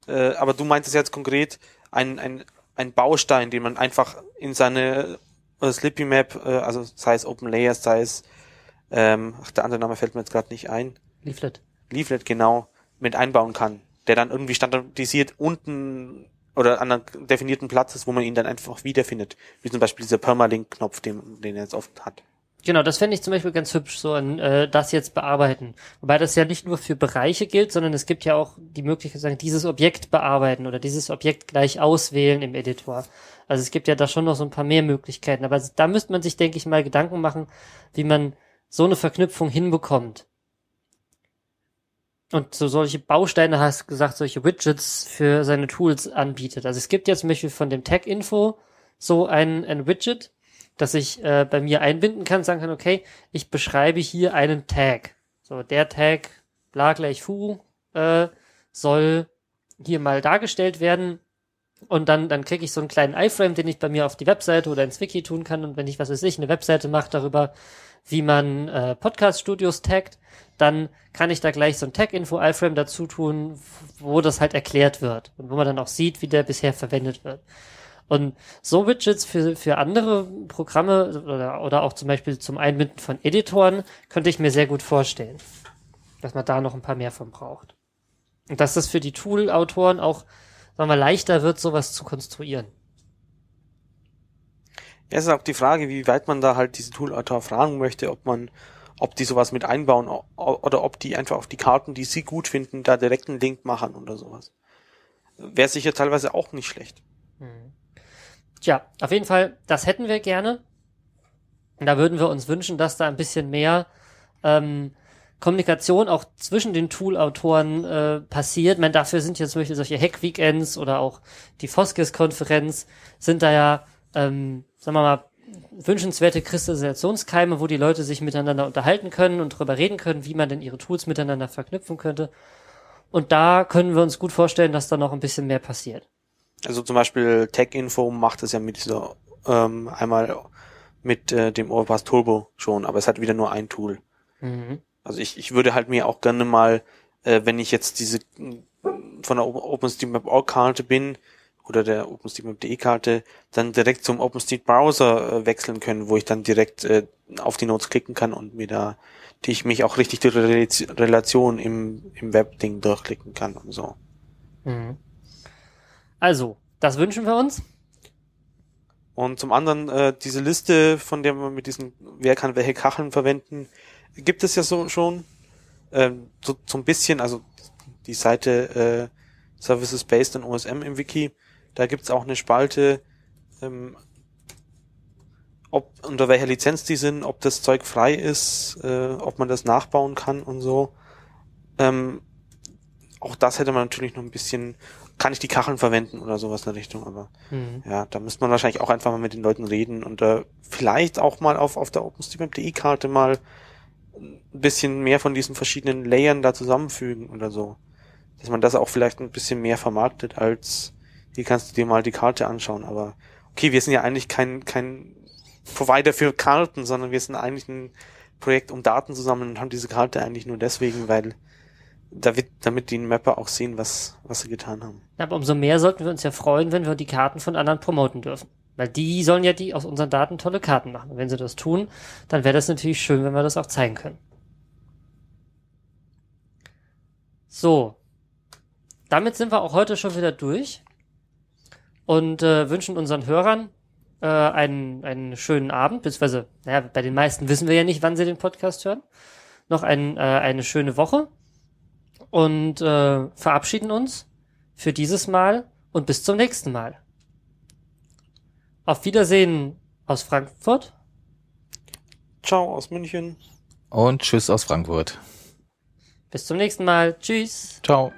äh, aber du meintest jetzt konkret ein, ein, ein Baustein, den man einfach in seine äh, Slippy Map, äh, also sei es Open Layers, sei es, ähm, ach, der andere Name fällt mir jetzt gerade nicht ein. Leaflet. Leaflet, genau, mit einbauen kann, der dann irgendwie standardisiert unten oder an einem definierten Platz ist, wo man ihn dann einfach wiederfindet. Wie zum Beispiel dieser Permalink-Knopf, den, den er jetzt oft hat. Genau, das fände ich zum Beispiel ganz hübsch, so ein, äh, das jetzt bearbeiten. Wobei das ja nicht nur für Bereiche gilt, sondern es gibt ja auch die Möglichkeit, sagen, dieses Objekt bearbeiten oder dieses Objekt gleich auswählen im Editor. Also es gibt ja da schon noch so ein paar mehr Möglichkeiten. Aber da müsste man sich, denke ich, mal Gedanken machen, wie man so eine Verknüpfung hinbekommt. Und so solche Bausteine, hast gesagt, solche Widgets für seine Tools anbietet. Also es gibt jetzt zum Beispiel von dem Tag-Info so ein, ein Widget, dass ich äh, bei mir einbinden kann, sagen kann, okay, ich beschreibe hier einen Tag. So, der Tag bla gleich fu äh, soll hier mal dargestellt werden. Und dann, dann kriege ich so einen kleinen iFrame, den ich bei mir auf die Webseite oder ins Wiki tun kann. Und wenn ich, was weiß ich, eine Webseite mache darüber, wie man äh, Podcast-Studios taggt, dann kann ich da gleich so ein Tag-Info-iFrame dazu tun, wo das halt erklärt wird und wo man dann auch sieht, wie der bisher verwendet wird. Und so Widgets für, für andere Programme oder, oder auch zum Beispiel zum Einbinden von Editoren könnte ich mir sehr gut vorstellen, dass man da noch ein paar mehr von braucht. Und dass das für die Tool-Autoren auch, sagen wir, leichter wird, sowas zu konstruieren. Ja, es ist auch die Frage, wie weit man da halt diese Tool-Autor fragen möchte, ob man, ob die sowas mit einbauen oder ob die einfach auf die Karten, die sie gut finden, da direkt einen Link machen oder sowas. Wäre sicher teilweise auch nicht schlecht. Hm. Tja, auf jeden Fall, das hätten wir gerne. Und da würden wir uns wünschen, dass da ein bisschen mehr ähm, Kommunikation auch zwischen den Tool-Autoren äh, passiert. Ich meine, dafür sind ja zum Beispiel solche Hack-Weekends oder auch die Foskes-Konferenz sind da ja, ähm, sagen wir mal, wünschenswerte Kristallisationskeime, wo die Leute sich miteinander unterhalten können und darüber reden können, wie man denn ihre Tools miteinander verknüpfen könnte. Und da können wir uns gut vorstellen, dass da noch ein bisschen mehr passiert. Also zum Beispiel Tech-Info macht es ja mit dieser ähm, einmal mit äh, dem Overpass Turbo schon, aber es hat wieder nur ein Tool. Mhm. Also ich, ich würde halt mir auch gerne mal, äh, wenn ich jetzt diese von der OpenStreetMap Karte bin oder der OpenStreetMap.de Karte, dann direkt zum OpenStreet Browser äh, wechseln können, wo ich dann direkt äh, auf die Notes klicken kann und mir da, die ich mich auch richtig durch die Relation im, im Web-Ding durchklicken kann und so. Mhm. Also, das wünschen wir uns. Und zum anderen, äh, diese Liste, von der man mit diesen, wer kann welche Kacheln verwenden, gibt es ja so schon. Ähm, so, so ein bisschen, also die Seite äh, Services Based on OSM im Wiki, da gibt's auch eine Spalte, ähm, ob unter welcher Lizenz die sind, ob das Zeug frei ist, äh, ob man das nachbauen kann und so. Ähm, auch das hätte man natürlich noch ein bisschen kann ich die Kacheln verwenden oder sowas in der Richtung, aber mhm. ja, da müsste man wahrscheinlich auch einfach mal mit den Leuten reden und äh, vielleicht auch mal auf, auf der OpenStreetMap.de Karte mal ein bisschen mehr von diesen verschiedenen Layern da zusammenfügen oder so. Dass man das auch vielleicht ein bisschen mehr vermarktet als hier kannst du dir mal die Karte anschauen, aber okay, wir sind ja eigentlich kein, kein Provider für Karten, sondern wir sind eigentlich ein Projekt, um Daten zu sammeln und haben diese Karte eigentlich nur deswegen, weil damit, damit die Mapper auch sehen, was, was sie getan haben. Aber umso mehr sollten wir uns ja freuen, wenn wir die Karten von anderen promoten dürfen. Weil die sollen ja die aus unseren Daten tolle Karten machen. Und wenn sie das tun, dann wäre das natürlich schön, wenn wir das auch zeigen können. So. Damit sind wir auch heute schon wieder durch und äh, wünschen unseren Hörern äh, einen, einen schönen Abend, beziehungsweise, naja, bei den meisten wissen wir ja nicht, wann sie den Podcast hören. Noch ein, äh, eine schöne Woche und äh, verabschieden uns für dieses Mal und bis zum nächsten Mal. Auf Wiedersehen aus Frankfurt. Ciao aus München. Und tschüss aus Frankfurt. Bis zum nächsten Mal. Tschüss. Ciao.